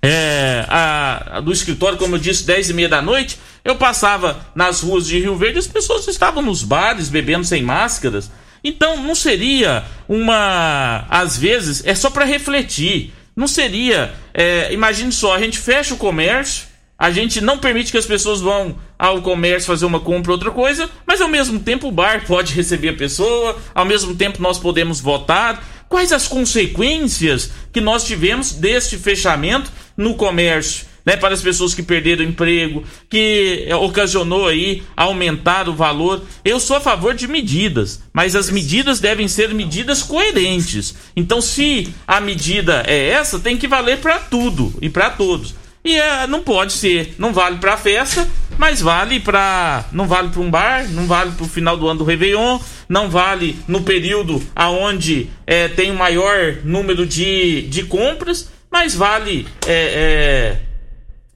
é, a, a, do escritório, como eu disse, 10 e meia da noite, eu passava nas ruas de Rio Verde, as pessoas estavam nos bares bebendo sem máscaras. Então, não seria uma. Às vezes, é só para refletir. Não seria. É, imagine só, a gente fecha o comércio a gente não permite que as pessoas vão ao comércio fazer uma compra ou outra coisa, mas ao mesmo tempo o bar pode receber a pessoa, ao mesmo tempo nós podemos votar. Quais as consequências que nós tivemos deste fechamento no comércio? Né, para as pessoas que perderam emprego, que ocasionou aí aumentar o valor. Eu sou a favor de medidas, mas as medidas devem ser medidas coerentes. Então, se a medida é essa, tem que valer para tudo e para todos. E é, não pode ser, não vale para festa, mas vale para não vale para um bar, não vale para o final do ano do Réveillon, não vale no período aonde é, tem o maior número de, de compras, mas vale é, é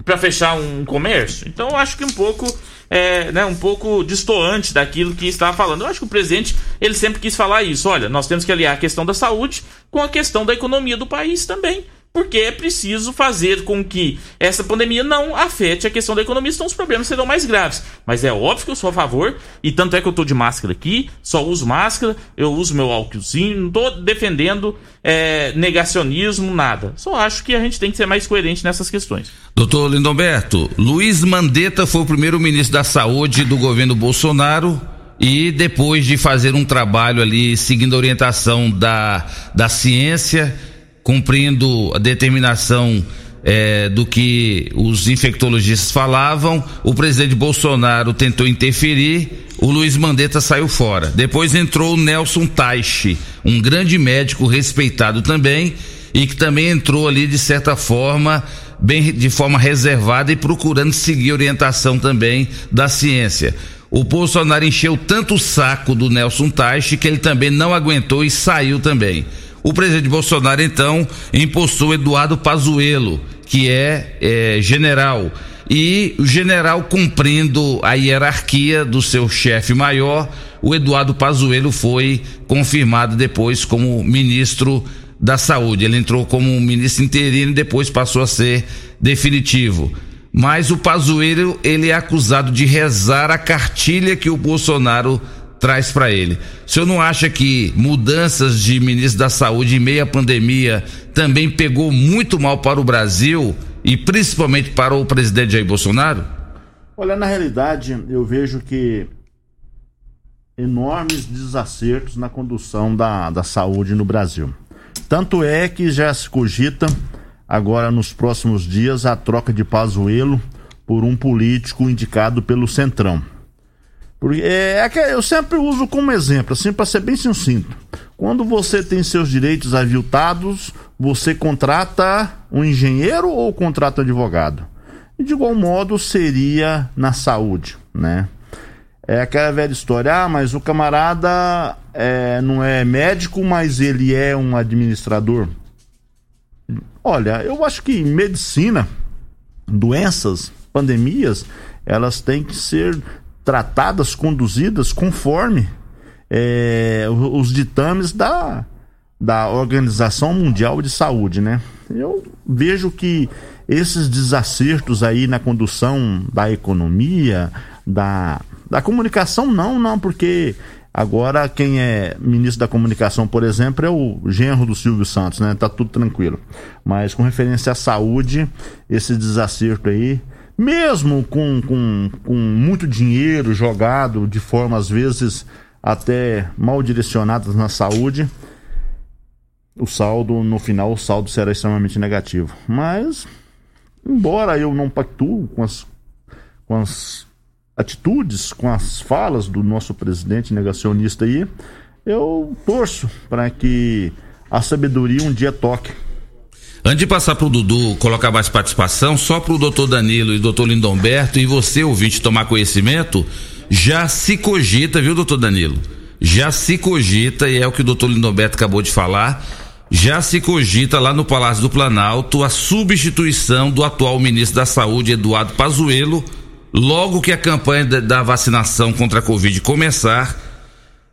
para fechar um comércio. Então eu acho que um pouco é, né, um pouco distoante daquilo que estava falando. Eu acho que o presidente ele sempre quis falar isso. Olha, nós temos que aliar a questão da saúde com a questão da economia do país também porque é preciso fazer com que essa pandemia não afete a questão da economia, senão os problemas serão mais graves. Mas é óbvio que eu sou a favor, e tanto é que eu estou de máscara aqui, só uso máscara, eu uso meu álcoolzinho, não estou defendendo é, negacionismo, nada. Só acho que a gente tem que ser mais coerente nessas questões. Doutor Lindomberto, Luiz Mandetta foi o primeiro ministro da Saúde do governo Bolsonaro e depois de fazer um trabalho ali seguindo a orientação da, da ciência cumprindo a determinação é, do que os infectologistas falavam, o presidente Bolsonaro tentou interferir, o Luiz Mandetta saiu fora. Depois entrou o Nelson Taixe, um grande médico respeitado também, e que também entrou ali de certa forma, bem de forma reservada e procurando seguir orientação também da ciência. o Bolsonaro encheu tanto o saco do Nelson Teich que ele também não aguentou e saiu também. O presidente Bolsonaro então empossou Eduardo Pazuello, que é, é general e o general cumprindo a hierarquia do seu chefe maior, o Eduardo Pazuello foi confirmado depois como ministro da Saúde. Ele entrou como ministro interino e depois passou a ser definitivo. Mas o Pazuello, ele é acusado de rezar a cartilha que o Bolsonaro traz para ele. O senhor não acha que mudanças de ministro da Saúde em meio à pandemia também pegou muito mal para o Brasil e principalmente para o presidente Jair Bolsonaro? Olha, na realidade, eu vejo que enormes desacertos na condução da, da saúde no Brasil. Tanto é que já se cogita agora nos próximos dias a troca de Pazuello por um político indicado pelo Centrão. Porque é, é que eu sempre uso como exemplo, assim, para ser bem sucinto. Quando você tem seus direitos aviltados, você contrata um engenheiro ou contrata um advogado? E de igual modo seria na saúde, né? É aquela velha história, ah, mas o camarada é, não é médico, mas ele é um administrador. Olha, eu acho que medicina, doenças, pandemias, elas têm que ser tratadas, conduzidas conforme é, os ditames da, da Organização Mundial de Saúde, né? Eu vejo que esses desacertos aí na condução da economia, da, da comunicação, não, não, porque Agora, quem é ministro da comunicação, por exemplo, é o genro do Silvio Santos, né? Tá tudo tranquilo. Mas com referência à saúde, esse desacerto aí, mesmo com, com, com muito dinheiro jogado de forma, às vezes, até mal direcionadas na saúde, o saldo, no final, o saldo será extremamente negativo. Mas, embora eu não pactuo com as, com as atitudes, com as falas do nosso presidente negacionista aí, eu torço para que a sabedoria um dia toque. Antes de passar para o Dudu colocar mais participação, só para o doutor Danilo e doutor Lindomberto e você, ouvinte, tomar conhecimento, já se cogita, viu, doutor Danilo? Já se cogita, e é o que o doutor Lindomberto acabou de falar, já se cogita lá no Palácio do Planalto a substituição do atual ministro da Saúde, Eduardo Pazuello, logo que a campanha da vacinação contra a Covid começar,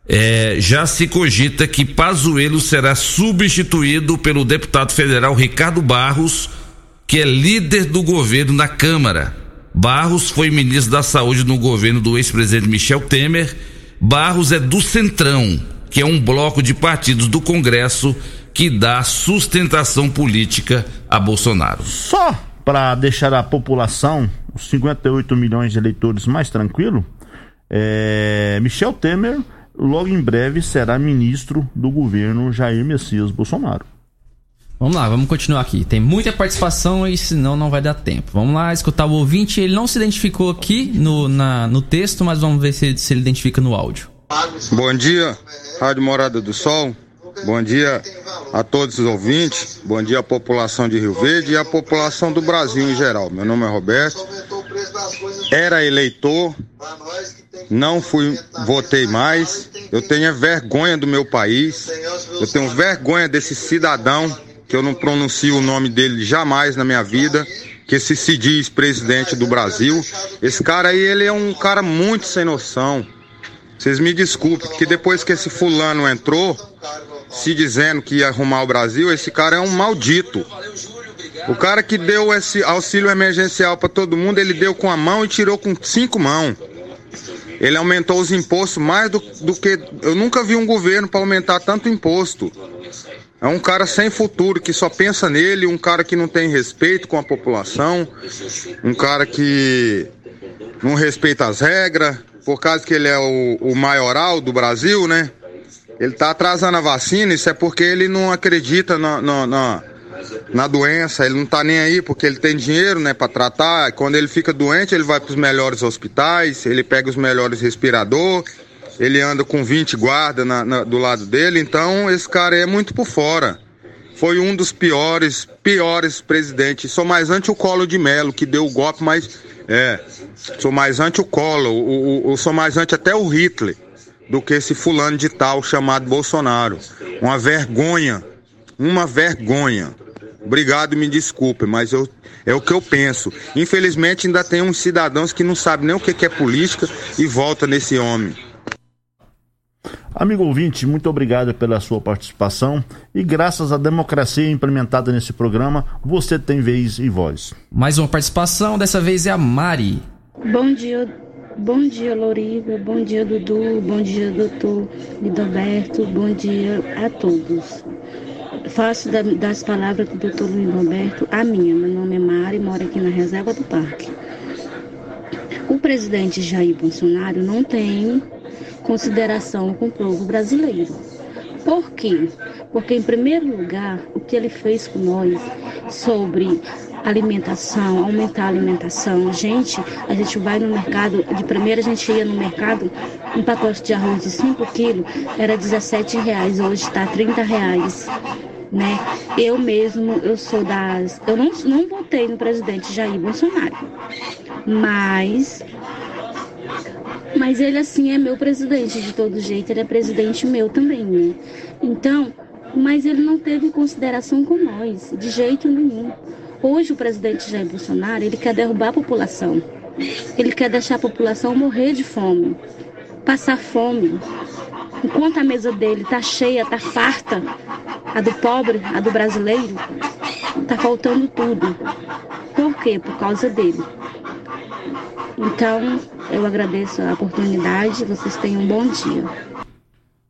é, já se cogita que Pazuello será substituído pelo deputado federal Ricardo Barros, que é líder do governo na Câmara. Barros foi ministro da Saúde no governo do ex-presidente Michel Temer. Barros é do Centrão, que é um bloco de partidos do Congresso que dá sustentação política a Bolsonaro. Só para deixar a população os 58 milhões de eleitores mais tranquilo, é, Michel Temer logo em breve será ministro do governo Jair Messias Bolsonaro. Vamos lá, vamos continuar aqui. Tem muita participação e senão não vai dar tempo. Vamos lá escutar o ouvinte. Ele não se identificou aqui no, na, no texto, mas vamos ver se, se ele identifica no áudio. Bom dia, Rádio Morada do Sol. Bom dia a todos os ouvintes, bom dia à população de Rio Verde e à população do Brasil em geral. Meu nome é Roberto, era eleitor, não fui, votei mais. Eu tenho vergonha do meu país, eu tenho vergonha desse cidadão que eu não pronuncio o nome dele jamais na minha vida, que se se diz presidente do Brasil. Esse cara aí, ele é um cara muito sem noção. Vocês me desculpem, porque depois que esse fulano entrou, se dizendo que ia arrumar o Brasil, esse cara é um maldito. O cara que deu esse auxílio emergencial para todo mundo, ele deu com a mão e tirou com cinco mãos. Ele aumentou os impostos mais do, do que. Eu nunca vi um governo para aumentar tanto imposto. É um cara sem futuro, que só pensa nele, um cara que não tem respeito com a população, um cara que não respeita as regras, por causa que ele é o, o maioral do Brasil, né? Ele tá atrasando a vacina, isso é porque ele não acredita na, na, na, na doença, ele não tá nem aí porque ele tem dinheiro, né, para tratar. Quando ele fica doente, ele vai para os melhores hospitais, ele pega os melhores respirador, ele anda com 20 guardas na, do lado dele, então esse cara é muito por fora. Foi um dos piores, piores presidentes. Só mais antes o Colo de Melo, que deu o golpe, mas É, sou mais anti o Collor, o, o, eu sou mais anti até o Hitler do que esse fulano de tal chamado Bolsonaro. Uma vergonha, uma vergonha. Obrigado, me desculpe, mas eu, é o que eu penso. Infelizmente ainda tem uns cidadãos que não sabem nem o que é política e volta nesse homem. Amigo ouvinte, muito obrigado pela sua participação e graças à democracia implementada nesse programa, você tem vez e voz. Mais uma participação, dessa vez é a Mari. Bom dia, bom dia Loriva, bom dia Dudu, bom dia doutor Lidoberto, bom dia a todos. Faço da, das palavras do doutor Lidoberto a minha. Meu nome é Mari, moro aqui na reserva do parque. O presidente Jair Bolsonaro não tem consideração com o povo brasileiro. Por quê? Porque, em primeiro lugar, o que ele fez com nós sobre alimentação, aumentar a alimentação. Gente, a gente vai no mercado, de primeira a gente ia no mercado, um pacote de arroz de 5 quilos era 17 reais, hoje está 30 reais. Né? Eu mesmo, eu sou das. Eu não, não votei no presidente Jair Bolsonaro, mas mas ele, assim, é meu presidente de todo jeito, ele é presidente meu também, né? Então, mas ele não teve consideração com nós, de jeito nenhum. Hoje, o presidente Jair Bolsonaro, ele quer derrubar a população. Ele quer deixar a população morrer de fome, passar fome. Enquanto a mesa dele está cheia, está farta, a do pobre, a do brasileiro, está faltando tudo. Por quê? Por causa dele. Então, eu agradeço a oportunidade. Vocês tenham um bom dia.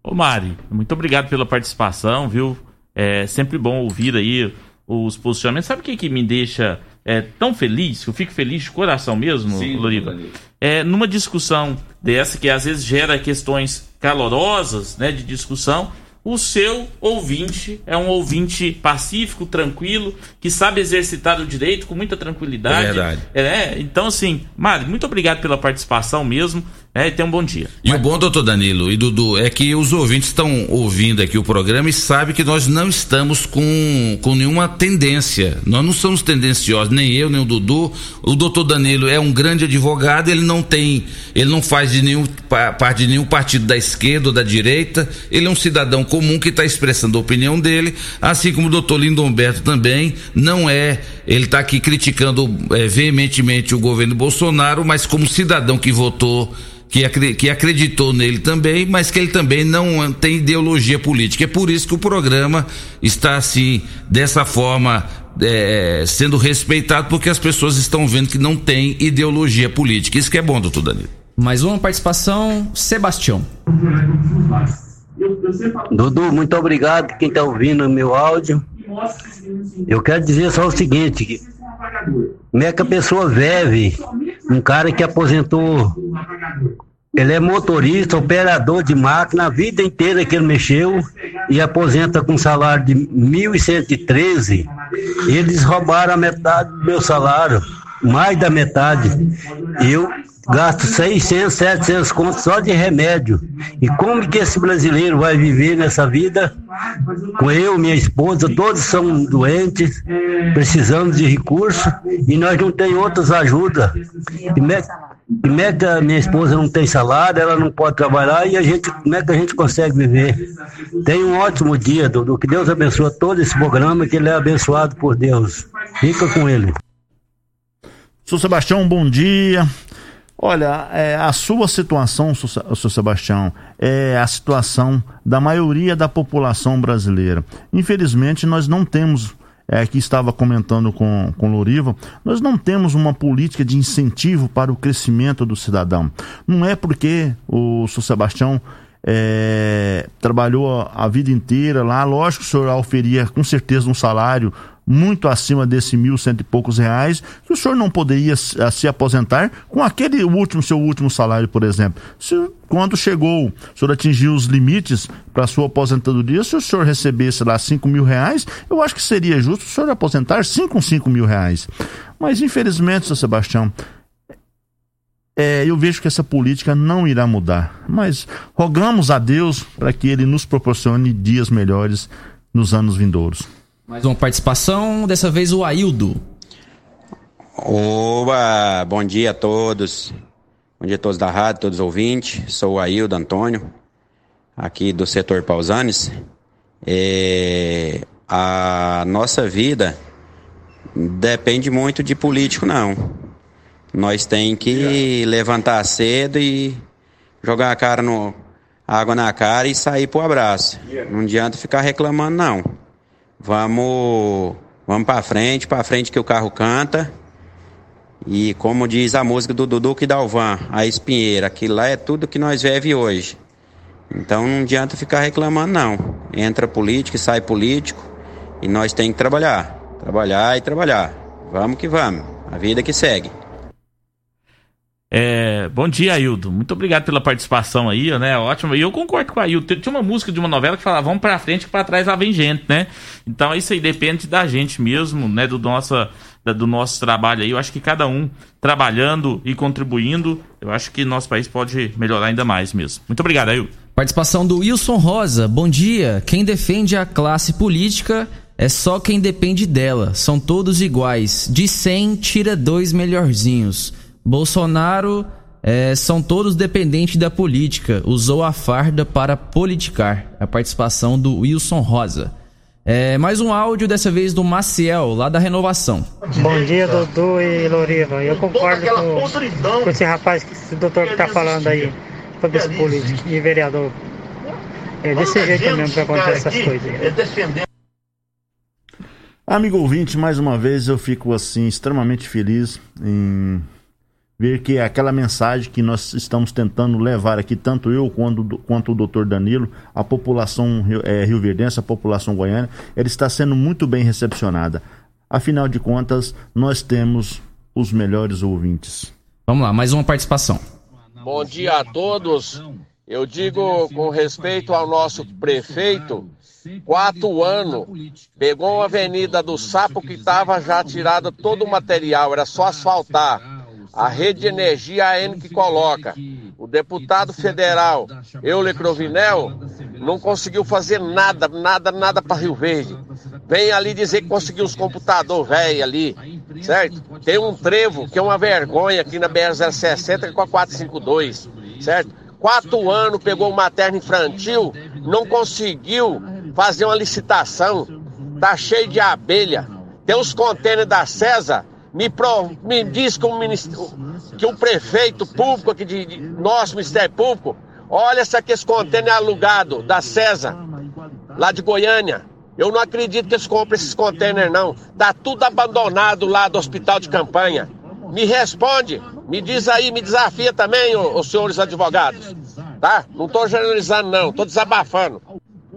Ô Mari, muito obrigado pela participação, viu? É sempre bom ouvir aí os posicionamentos. Sabe o que, que me deixa é, tão feliz? Eu fico feliz de coração mesmo, Sim, Loriva? É, numa discussão dessa que às vezes gera questões calorosas, né, de discussão, o seu ouvinte é um ouvinte pacífico, tranquilo, que sabe exercitar o direito com muita tranquilidade. É verdade. É, então, assim, Mário, muito obrigado pela participação mesmo. É, e tenha um bom dia. E Mas... o bom, doutor Danilo e Dudu, é que os ouvintes estão ouvindo aqui o programa e sabem que nós não estamos com, com nenhuma tendência. Nós não somos tendenciosos, nem eu, nem o Dudu. O doutor Danilo é um grande advogado, ele não tem, ele não faz de nenhum parte de nenhum partido da esquerda ou da direita. Ele é um cidadão comum que está expressando a opinião dele, assim como o doutor Lindomberto também não é. Ele está aqui criticando é, veementemente o governo Bolsonaro, mas como cidadão que votou que, que acreditou nele também, mas que ele também não tem ideologia política. É por isso que o programa está assim, dessa forma, é, sendo respeitado, porque as pessoas estão vendo que não tem ideologia política. Isso que é bom, doutor Danilo. Mais uma participação, Sebastião. Dudu, muito obrigado quem está ouvindo o meu áudio. Eu quero dizer só o seguinte, como é que a pessoa vive, um cara que aposentou, ele é motorista, operador de máquina, a vida inteira que ele mexeu e aposenta com salário de 1.113, eles roubaram a metade do meu salário, mais da metade. Eu gasto 600, 700 contos só de remédio. E como que esse brasileiro vai viver nessa vida? Com eu, minha esposa, todos são doentes, precisando de recursos e nós não temos outras ajudas. Como é, como é que a minha esposa não tem salário, ela não pode trabalhar e a gente, como é que a gente consegue viver? Tenha um ótimo dia, Dudu. Que Deus abençoe todo esse programa, que ele é abençoado por Deus. Fica com ele. Sou Sebastião, bom dia. Olha, é, a sua situação, seu Sebastião, é a situação da maioria da população brasileira. Infelizmente, nós não temos, é, que estava comentando com, com Loriva, nós não temos uma política de incentivo para o crescimento do cidadão. Não é porque o seu Sebastião é, trabalhou a vida inteira lá, lógico que o senhor oferia com certeza um salário muito acima desse mil cento e poucos reais, o senhor não poderia se aposentar com aquele último, seu último salário, por exemplo. Se, quando chegou, o senhor atingiu os limites para sua aposentadoria, se o senhor recebesse lá cinco mil reais, eu acho que seria justo o senhor aposentar cinco com cinco mil reais. Mas infelizmente, seu Sebastião, é, eu vejo que essa política não irá mudar. Mas rogamos a Deus para que Ele nos proporcione dias melhores nos anos vindouros. Mais uma participação, dessa vez o Aildo. Oba, bom dia a todos. Bom dia a todos da rádio, todos os ouvintes. Sou o Aildo Antônio, aqui do setor Pausanes. É, a nossa vida depende muito de político, não. Nós tem que levantar cedo e jogar a cara no água na cara e sair pro abraço. Não adianta ficar reclamando, não. Vamos, vamos para frente, para frente que o carro canta. E como diz a música do Dudu e Dalvan, a espinheira, aquilo lá é tudo que nós vive hoje. Então não adianta ficar reclamando, não. Entra político e sai político. E nós tem que trabalhar. Trabalhar e trabalhar. Vamos que vamos. A vida que segue. É, bom dia, Aildo. Muito obrigado pela participação aí, né? Ótimo. E eu concordo com a Aildo. Tinha uma música de uma novela que falava, vamos pra frente que pra trás lá vem gente, né? Então isso aí depende da gente mesmo, né? Do, nossa, do nosso trabalho aí. Eu acho que cada um trabalhando e contribuindo, eu acho que nosso país pode melhorar ainda mais mesmo. Muito obrigado, Aildo. Participação do Wilson Rosa. Bom dia. Quem defende a classe política é só quem depende dela. São todos iguais. De 100, tira dois melhorzinhos. Bolsonaro é, são todos dependentes da política. Usou a farda para politicar. A participação do Wilson Rosa. É, mais um áudio, dessa vez do Maciel, lá da Renovação. Bom dia, Dudu e Loriva. Eu concordo com, com esse rapaz, esse doutor que está falando aí, sobre esse político e vereador. É desse jeito mesmo que acontece essas coisas. Aí. Amigo ouvinte, mais uma vez eu fico assim extremamente feliz em ver que é aquela mensagem que nós estamos tentando levar aqui, tanto eu quanto, quanto o doutor Danilo, a população é, rioverdense, a população goiana, ela está sendo muito bem recepcionada. Afinal de contas, nós temos os melhores ouvintes. Vamos lá, mais uma participação. Bom dia a todos. Eu digo com respeito ao nosso prefeito, quatro anos, pegou uma avenida do Sapo que estava já tirada todo o material, era só asfaltar a rede de energia AN que coloca. O deputado federal Euler Crovinel não conseguiu fazer nada, nada, nada para Rio Verde. Vem ali dizer que conseguiu os computadores velho ali, certo? Tem um trevo que é uma vergonha aqui na BR-060 com a 452, certo? Quatro anos pegou o materno infantil, não conseguiu fazer uma licitação, tá cheio de abelha. Tem os contêineres da César me, pro, me diz que, um que um prefeito público aqui de, de nosso Ministério Público, olha se aqui esse contêiner é alugado da César, lá de Goiânia. Eu não acredito que eles comprem esses contêineres, não. Tá tudo abandonado lá do hospital de campanha. Me responde, me diz aí, me desafia também, os senhores advogados. Tá? Não tô generalizando, não, tô desabafando.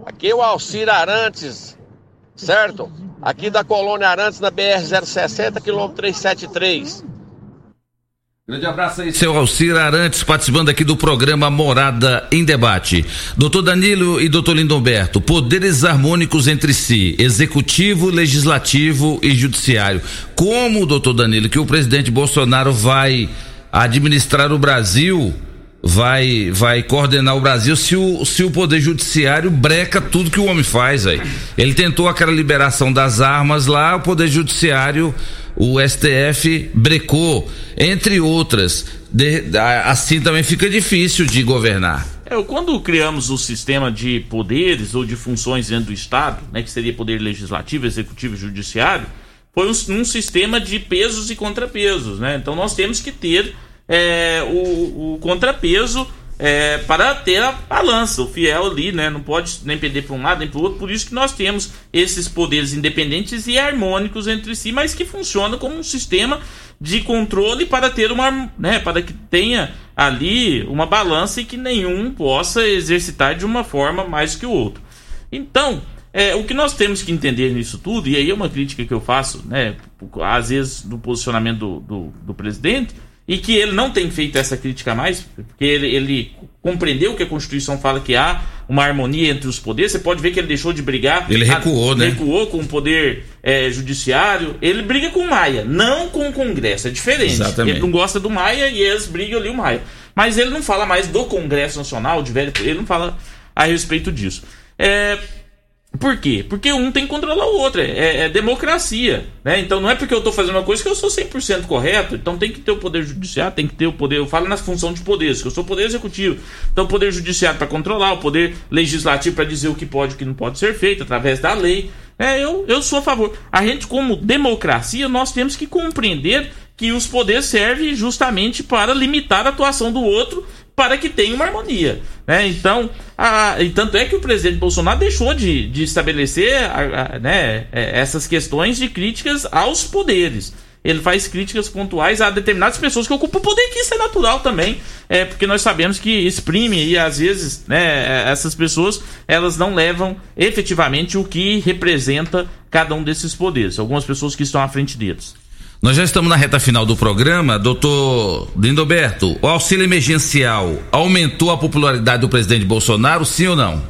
Aqui é o Alcir Arantes, certo? aqui da Colônia Arantes, na BR-060, quilômetro 373. Grande abraço aí, seu Alcir Arantes, participando aqui do programa Morada em Debate. Doutor Danilo e doutor Lindomberto, poderes harmônicos entre si, executivo, legislativo e judiciário. Como, doutor Danilo, que o presidente Bolsonaro vai administrar o Brasil vai vai coordenar o Brasil se o, se o poder judiciário breca tudo que o homem faz aí. Ele tentou aquela liberação das armas lá, o poder judiciário, o STF brecou, entre outras. De, assim também fica difícil de governar. É, quando criamos o sistema de poderes ou de funções dentro do Estado, né, que seria poder legislativo, executivo e judiciário, foi um, um sistema de pesos e contrapesos, né? Então nós temos que ter é, o, o, contrapeso é, para ter a balança, o fiel ali, né? Não pode nem perder para um lado nem para o outro. Por isso que nós temos esses poderes independentes e harmônicos entre si, mas que funcionam como um sistema de controle para ter uma, né? Para que tenha ali uma balança e que nenhum possa exercitar de uma forma mais que o outro. Então, é, o que nós temos que entender nisso tudo, e aí é uma crítica que eu faço, né, às vezes, do posicionamento do, do, do presidente, e que ele não tem feito essa crítica mais, porque ele, ele, compreendeu que a Constituição fala que há uma harmonia entre os poderes. Você pode ver que ele deixou de brigar. Ele recuou, a, né? Recuou com o poder é, judiciário. Ele briga com o Maia, não com o Congresso. É diferente. Exatamente. Ele não gosta do Maia e eles brigam ali o Maia. Mas ele não fala mais do Congresso Nacional, de velho, ele não fala a respeito disso. É, Por quê? Porque um tem que controlar o outro. É, é democracia. Né? Então não é porque eu estou fazendo uma coisa que eu sou 100% correto. Então tem que ter o poder judiciário, tem que ter o poder. Eu falo na função de poderes, que eu sou poder executivo. Então o poder judiciário para controlar, o poder legislativo para dizer o que pode e o que não pode ser feito através da lei. É, eu, eu sou a favor. A gente, como democracia, nós temos que compreender que os poderes servem justamente para limitar a atuação do outro para que tenha uma harmonia. Né? Então, a, e tanto é que o presidente Bolsonaro deixou de, de estabelecer a, a, né, é, essas questões de críticas aos poderes. Ele faz críticas pontuais a determinadas pessoas que ocupam o poder, que isso é natural também, é porque nós sabemos que exprime e às vezes né, essas pessoas elas não levam efetivamente o que representa cada um desses poderes. Algumas pessoas que estão à frente deles. Nós já estamos na reta final do programa. Doutor Lindoberto, o auxílio emergencial aumentou a popularidade do presidente Bolsonaro, sim ou não?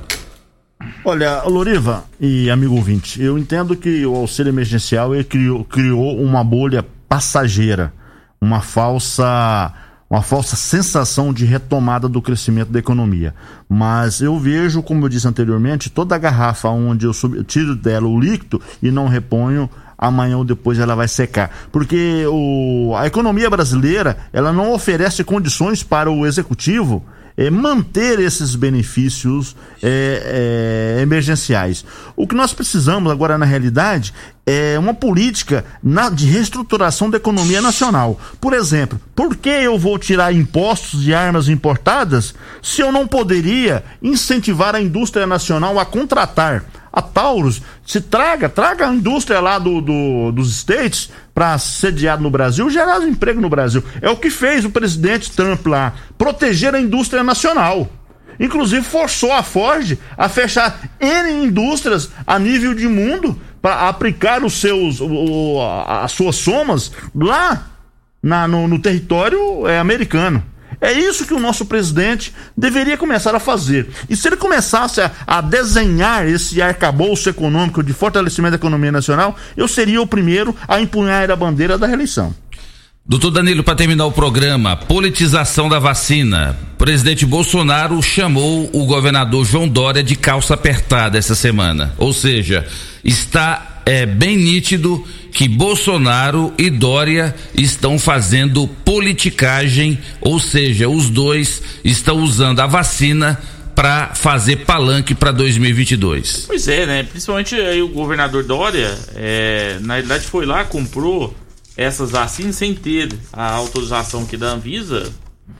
Olha, Loriva e amigo ouvinte, eu entendo que o auxílio emergencial criou, criou uma bolha passageira, uma falsa uma falsa sensação de retomada do crescimento da economia. Mas eu vejo, como eu disse anteriormente, toda a garrafa onde eu tiro dela o líquido e não reponho, amanhã ou depois ela vai secar. Porque o, a economia brasileira ela não oferece condições para o executivo é, manter esses benefícios é, é, emergenciais. O que nós precisamos agora, na realidade, é uma política na, de reestruturação da economia nacional. Por exemplo, por que eu vou tirar impostos de armas importadas se eu não poderia incentivar a indústria nacional a contratar? A Taurus, se traga, traga a indústria lá do, do dos States para sediar no Brasil, gerar emprego no Brasil. É o que fez o presidente Trump lá, proteger a indústria nacional. Inclusive forçou a Ford a fechar N indústrias a nível de mundo para aplicar os seus, o, as suas somas lá na, no, no território é, americano. É isso que o nosso presidente deveria começar a fazer. E se ele começasse a, a desenhar esse arcabouço econômico de fortalecimento da economia nacional, eu seria o primeiro a empunhar a bandeira da reeleição. Doutor Danilo, para terminar o programa, politização da vacina. Presidente Bolsonaro chamou o governador João Dória de calça apertada essa semana. Ou seja, está é, bem nítido que Bolsonaro e Dória estão fazendo politicagem, ou seja, os dois estão usando a vacina para fazer palanque para 2022. Pois é, né? Principalmente aí o governador Dória, é, na realidade foi lá, comprou essas vacinas sem ter a autorização que da Anvisa,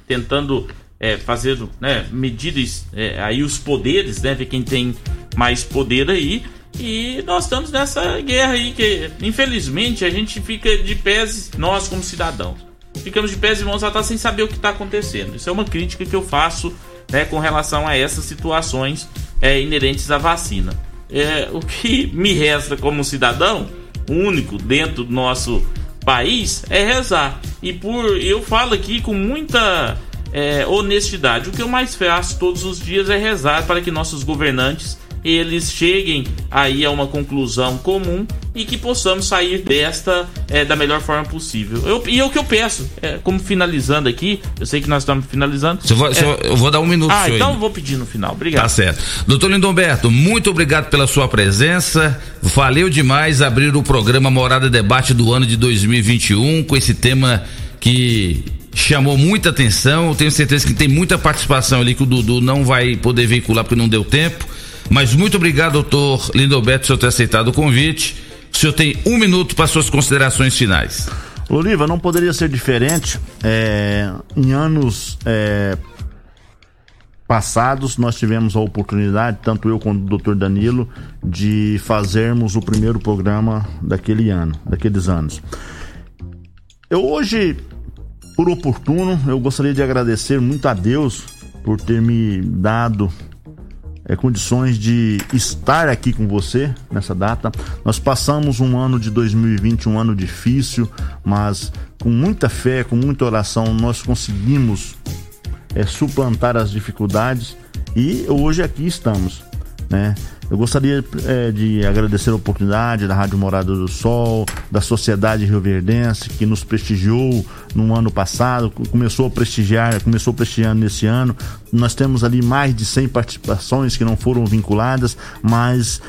tentando é, fazer né, medidas é, aí os poderes, né? Ver quem tem mais poder aí. E nós estamos nessa guerra aí que, infelizmente, a gente fica de pés, nós como cidadãos, ficamos de pés e mãos atadas sem saber o que está acontecendo. Isso é uma crítica que eu faço né, com relação a essas situações é, inerentes à vacina. É, o que me resta como cidadão único dentro do nosso país é rezar. E por eu falo aqui com muita é, honestidade, o que eu mais faço todos os dias é rezar para que nossos governantes eles cheguem aí a uma conclusão comum e que possamos sair desta é, da melhor forma possível. Eu, e é o que eu peço, é, como finalizando aqui, eu sei que nós estamos finalizando. É, eu vou dar um minuto. Ah, então eu vou pedir no final. Obrigado. Tá certo. Doutor Lindomberto, muito obrigado pela sua presença. Valeu demais abrir o programa Morada Debate do ano de 2021 com esse tema que chamou muita atenção. Eu tenho certeza que tem muita participação ali que o Dudu não vai poder veicular porque não deu tempo. Mas muito obrigado, doutor Lindoberto, por ter aceitado o convite. O senhor tem um minuto para suas considerações finais. Oliva, não poderia ser diferente. É, em anos é, passados, nós tivemos a oportunidade, tanto eu quanto o doutor Danilo, de fazermos o primeiro programa daquele ano, daqueles anos. Eu hoje, por oportuno, eu gostaria de agradecer muito a Deus por ter me dado é, condições de estar aqui com você nessa data. Nós passamos um ano de 2020, um ano difícil, mas com muita fé, com muita oração, nós conseguimos é, suplantar as dificuldades e hoje aqui estamos, né? Eu gostaria é, de agradecer a oportunidade da Rádio Morada do Sol, da Sociedade Rio Verdense, que nos prestigiou no ano passado, começou a prestigiar, começou prestigiando nesse ano. Nós temos ali mais de 100 participações que não foram vinculadas, mas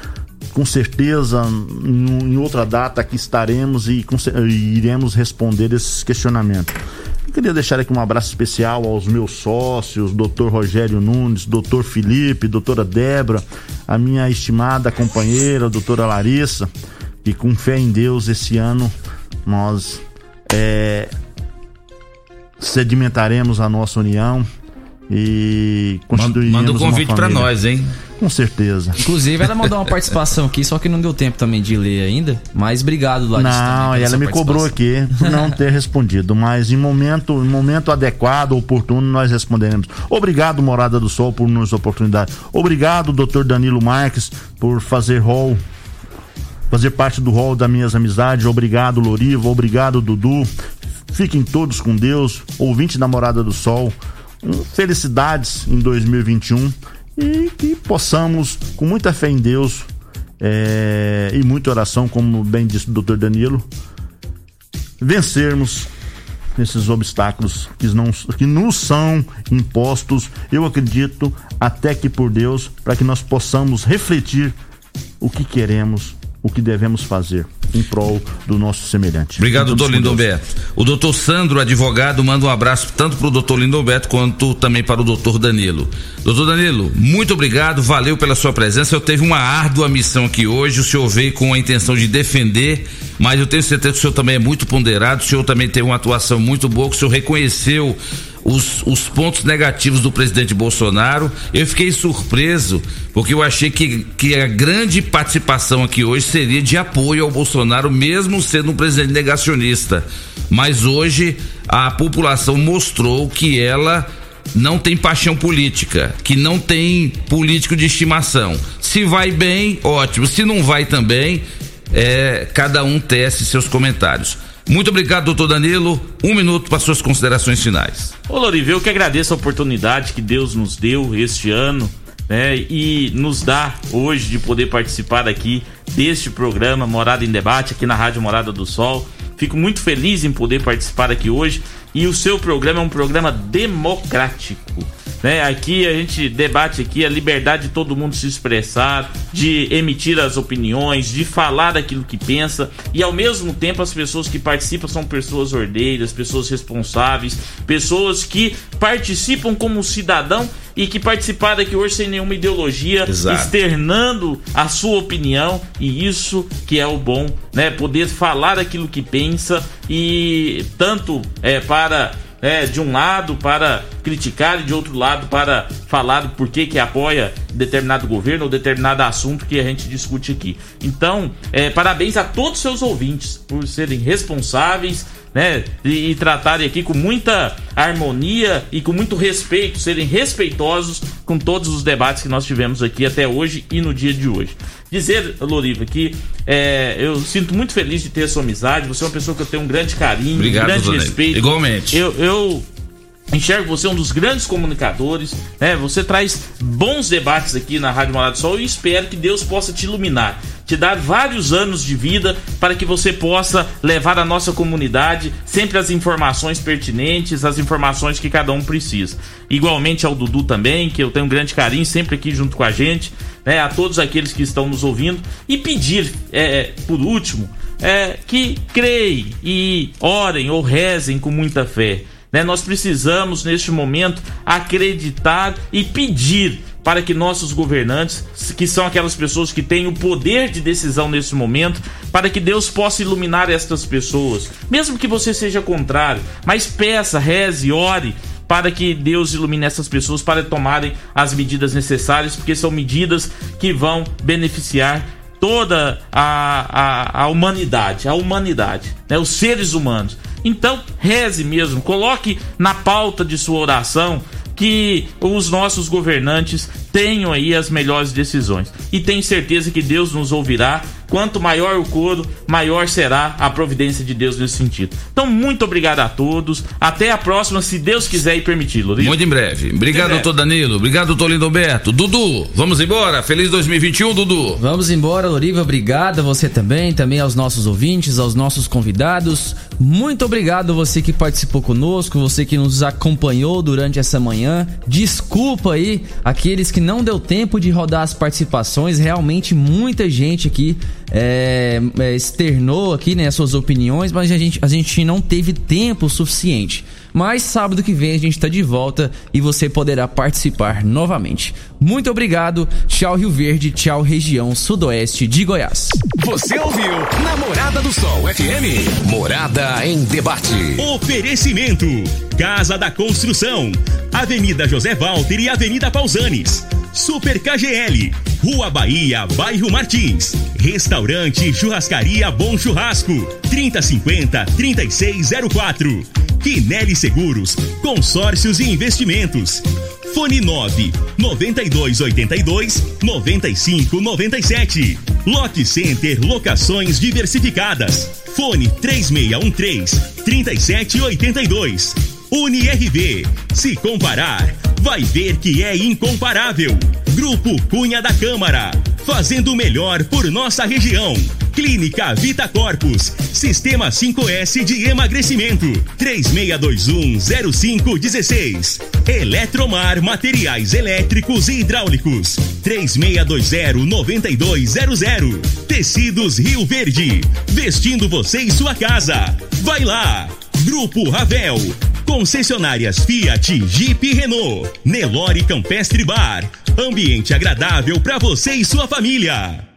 com certeza em outra data aqui estaremos e, e iremos responder esses questionamentos. Eu queria deixar aqui um abraço especial aos meus sócios, Dr. Rogério Nunes, Dr. Felipe, doutora Débora, a minha estimada companheira, doutora Larissa, que com fé em Deus esse ano nós é, sedimentaremos a nossa união e constituiremos Manda um convite para nós, hein? Com certeza. Inclusive, ela mandou uma participação aqui, só que não deu tempo também de ler ainda. Mas obrigado, Larissa. Não, ela me cobrou aqui por não ter respondido. Mas em momento, em momento adequado, oportuno, nós responderemos. Obrigado, Morada do Sol, por nos oportunidade. Obrigado, doutor Danilo Marques, por fazer rol fazer parte do rol das minhas amizades. Obrigado, Loriva. Obrigado, Dudu. Fiquem todos com Deus. Ouvinte da Morada do Sol. Felicidades em 2021 e que possamos, com muita fé em Deus é, e muita oração, como bem disse o doutor Danilo, vencermos esses obstáculos que, não, que nos são impostos, eu acredito, até que por Deus, para que nós possamos refletir o que queremos o que devemos fazer em prol do nosso semelhante. Obrigado, doutor Lindomberto. O doutor Sandro, advogado, manda um abraço tanto para o doutor Lindomberto quanto também para o doutor Danilo. Doutor Danilo, muito obrigado, valeu pela sua presença. Eu teve uma árdua missão aqui hoje, o senhor veio com a intenção de defender, mas eu tenho certeza que o senhor também é muito ponderado, o senhor também teve uma atuação muito boa, que o senhor reconheceu os, os pontos negativos do presidente Bolsonaro. Eu fiquei surpreso, porque eu achei que, que a grande participação aqui hoje seria de apoio ao Bolsonaro, mesmo sendo um presidente negacionista. Mas hoje a população mostrou que ela não tem paixão política, que não tem político de estimação. Se vai bem, ótimo. Se não vai também, é, cada um tece seus comentários. Muito obrigado, doutor Danilo. Um minuto para suas considerações finais. Ô, Loriva, eu que agradeço a oportunidade que Deus nos deu este ano. Né, e nos dá hoje de poder participar aqui deste programa Morada em Debate, aqui na Rádio Morada do Sol. Fico muito feliz em poder participar aqui hoje. E o seu programa é um programa democrático né? Aqui a gente debate aqui a liberdade de todo mundo se expressar, de emitir as opiniões, de falar aquilo que pensa e ao mesmo tempo as pessoas que participam são pessoas ordeiras, pessoas responsáveis, pessoas que participam como cidadão e que participaram aqui hoje sem nenhuma ideologia, Exato. externando a sua opinião e isso que é o bom, né? Poder falar aquilo que pensa e tanto é para é, de um lado para criticar e de outro lado para falar do porquê que apoia determinado governo ou determinado assunto que a gente discute aqui. Então, é, parabéns a todos os seus ouvintes por serem responsáveis né? E, e, tratarem aqui com muita harmonia e com muito respeito, serem respeitosos com todos os debates que nós tivemos aqui até hoje e no dia de hoje. Dizer, Loriva, que é, eu sinto muito feliz de ter a sua amizade. Você é uma pessoa que eu tenho um grande carinho, Obrigado, um grande respeito. Igualmente. Eu, eu enxergo você um dos grandes comunicadores, né? Você traz bons debates aqui na Rádio Morado do Sol e espero que Deus possa te iluminar, te dar vários anos de vida para que você possa levar à nossa comunidade sempre as informações pertinentes, as informações que cada um precisa. Igualmente ao Dudu também, que eu tenho um grande carinho sempre aqui junto com a gente, né? A todos aqueles que estão nos ouvindo e pedir, é, por último, é, que creem e orem ou rezem com muita fé né? Nós precisamos, neste momento, acreditar e pedir para que nossos governantes, que são aquelas pessoas que têm o poder de decisão nesse momento, para que Deus possa iluminar estas pessoas, mesmo que você seja contrário, mas peça, reze, ore para que Deus ilumine essas pessoas para tomarem as medidas necessárias, porque são medidas que vão beneficiar toda a, a, a humanidade, a humanidade, né? os seres humanos. Então, reze mesmo, coloque na pauta de sua oração que os nossos governantes tenham aí as melhores decisões. E tenho certeza que Deus nos ouvirá quanto maior o couro, maior será a providência de Deus nesse sentido. Então, muito obrigado a todos. Até a próxima, se Deus quiser e permitir, Loriva. Muito em breve. Obrigado, doutor Danilo. Obrigado, doutor Lindoberto. Dudu, vamos embora. Feliz 2021, Dudu. Vamos embora, Loriva. Obrigado a você também, também aos nossos ouvintes, aos nossos convidados. Muito obrigado você que participou conosco, você que nos acompanhou durante essa manhã. Desculpa aí aqueles que não deu tempo de rodar as participações. Realmente muita gente aqui é, é, externou aqui né, suas opiniões, mas a gente, a gente não teve tempo suficiente. Mas sábado que vem a gente está de volta e você poderá participar novamente. Muito obrigado. Tchau Rio Verde, tchau região sudoeste de Goiás. Você ouviu Namorada do Sol FM. Morada em debate. Oferecimento: Casa da Construção, Avenida José Walter e Avenida Pausanes. Super KGL, Rua Bahia, Bairro Martins. Restaurante Churrascaria Bom Churrasco, 3050 3604. Quinelli Seguros, Consórcios e Investimentos. Fone 9 9282 9597. Lock Center Locações Diversificadas. Fone 3613 3782. UniRV. Se comparar, vai ver que é incomparável. Grupo Cunha da Câmara. Fazendo o melhor por nossa região. Clínica Vita Corpus. Sistema 5S de emagrecimento. 36210516. Eletromar Materiais Elétricos e Hidráulicos. 36209200. Tecidos Rio Verde. Vestindo você e sua casa. Vai lá. Grupo Ravel. Concessionárias Fiat, Jeep Renault. Nelore Campestre Bar. Ambiente agradável para você e sua família.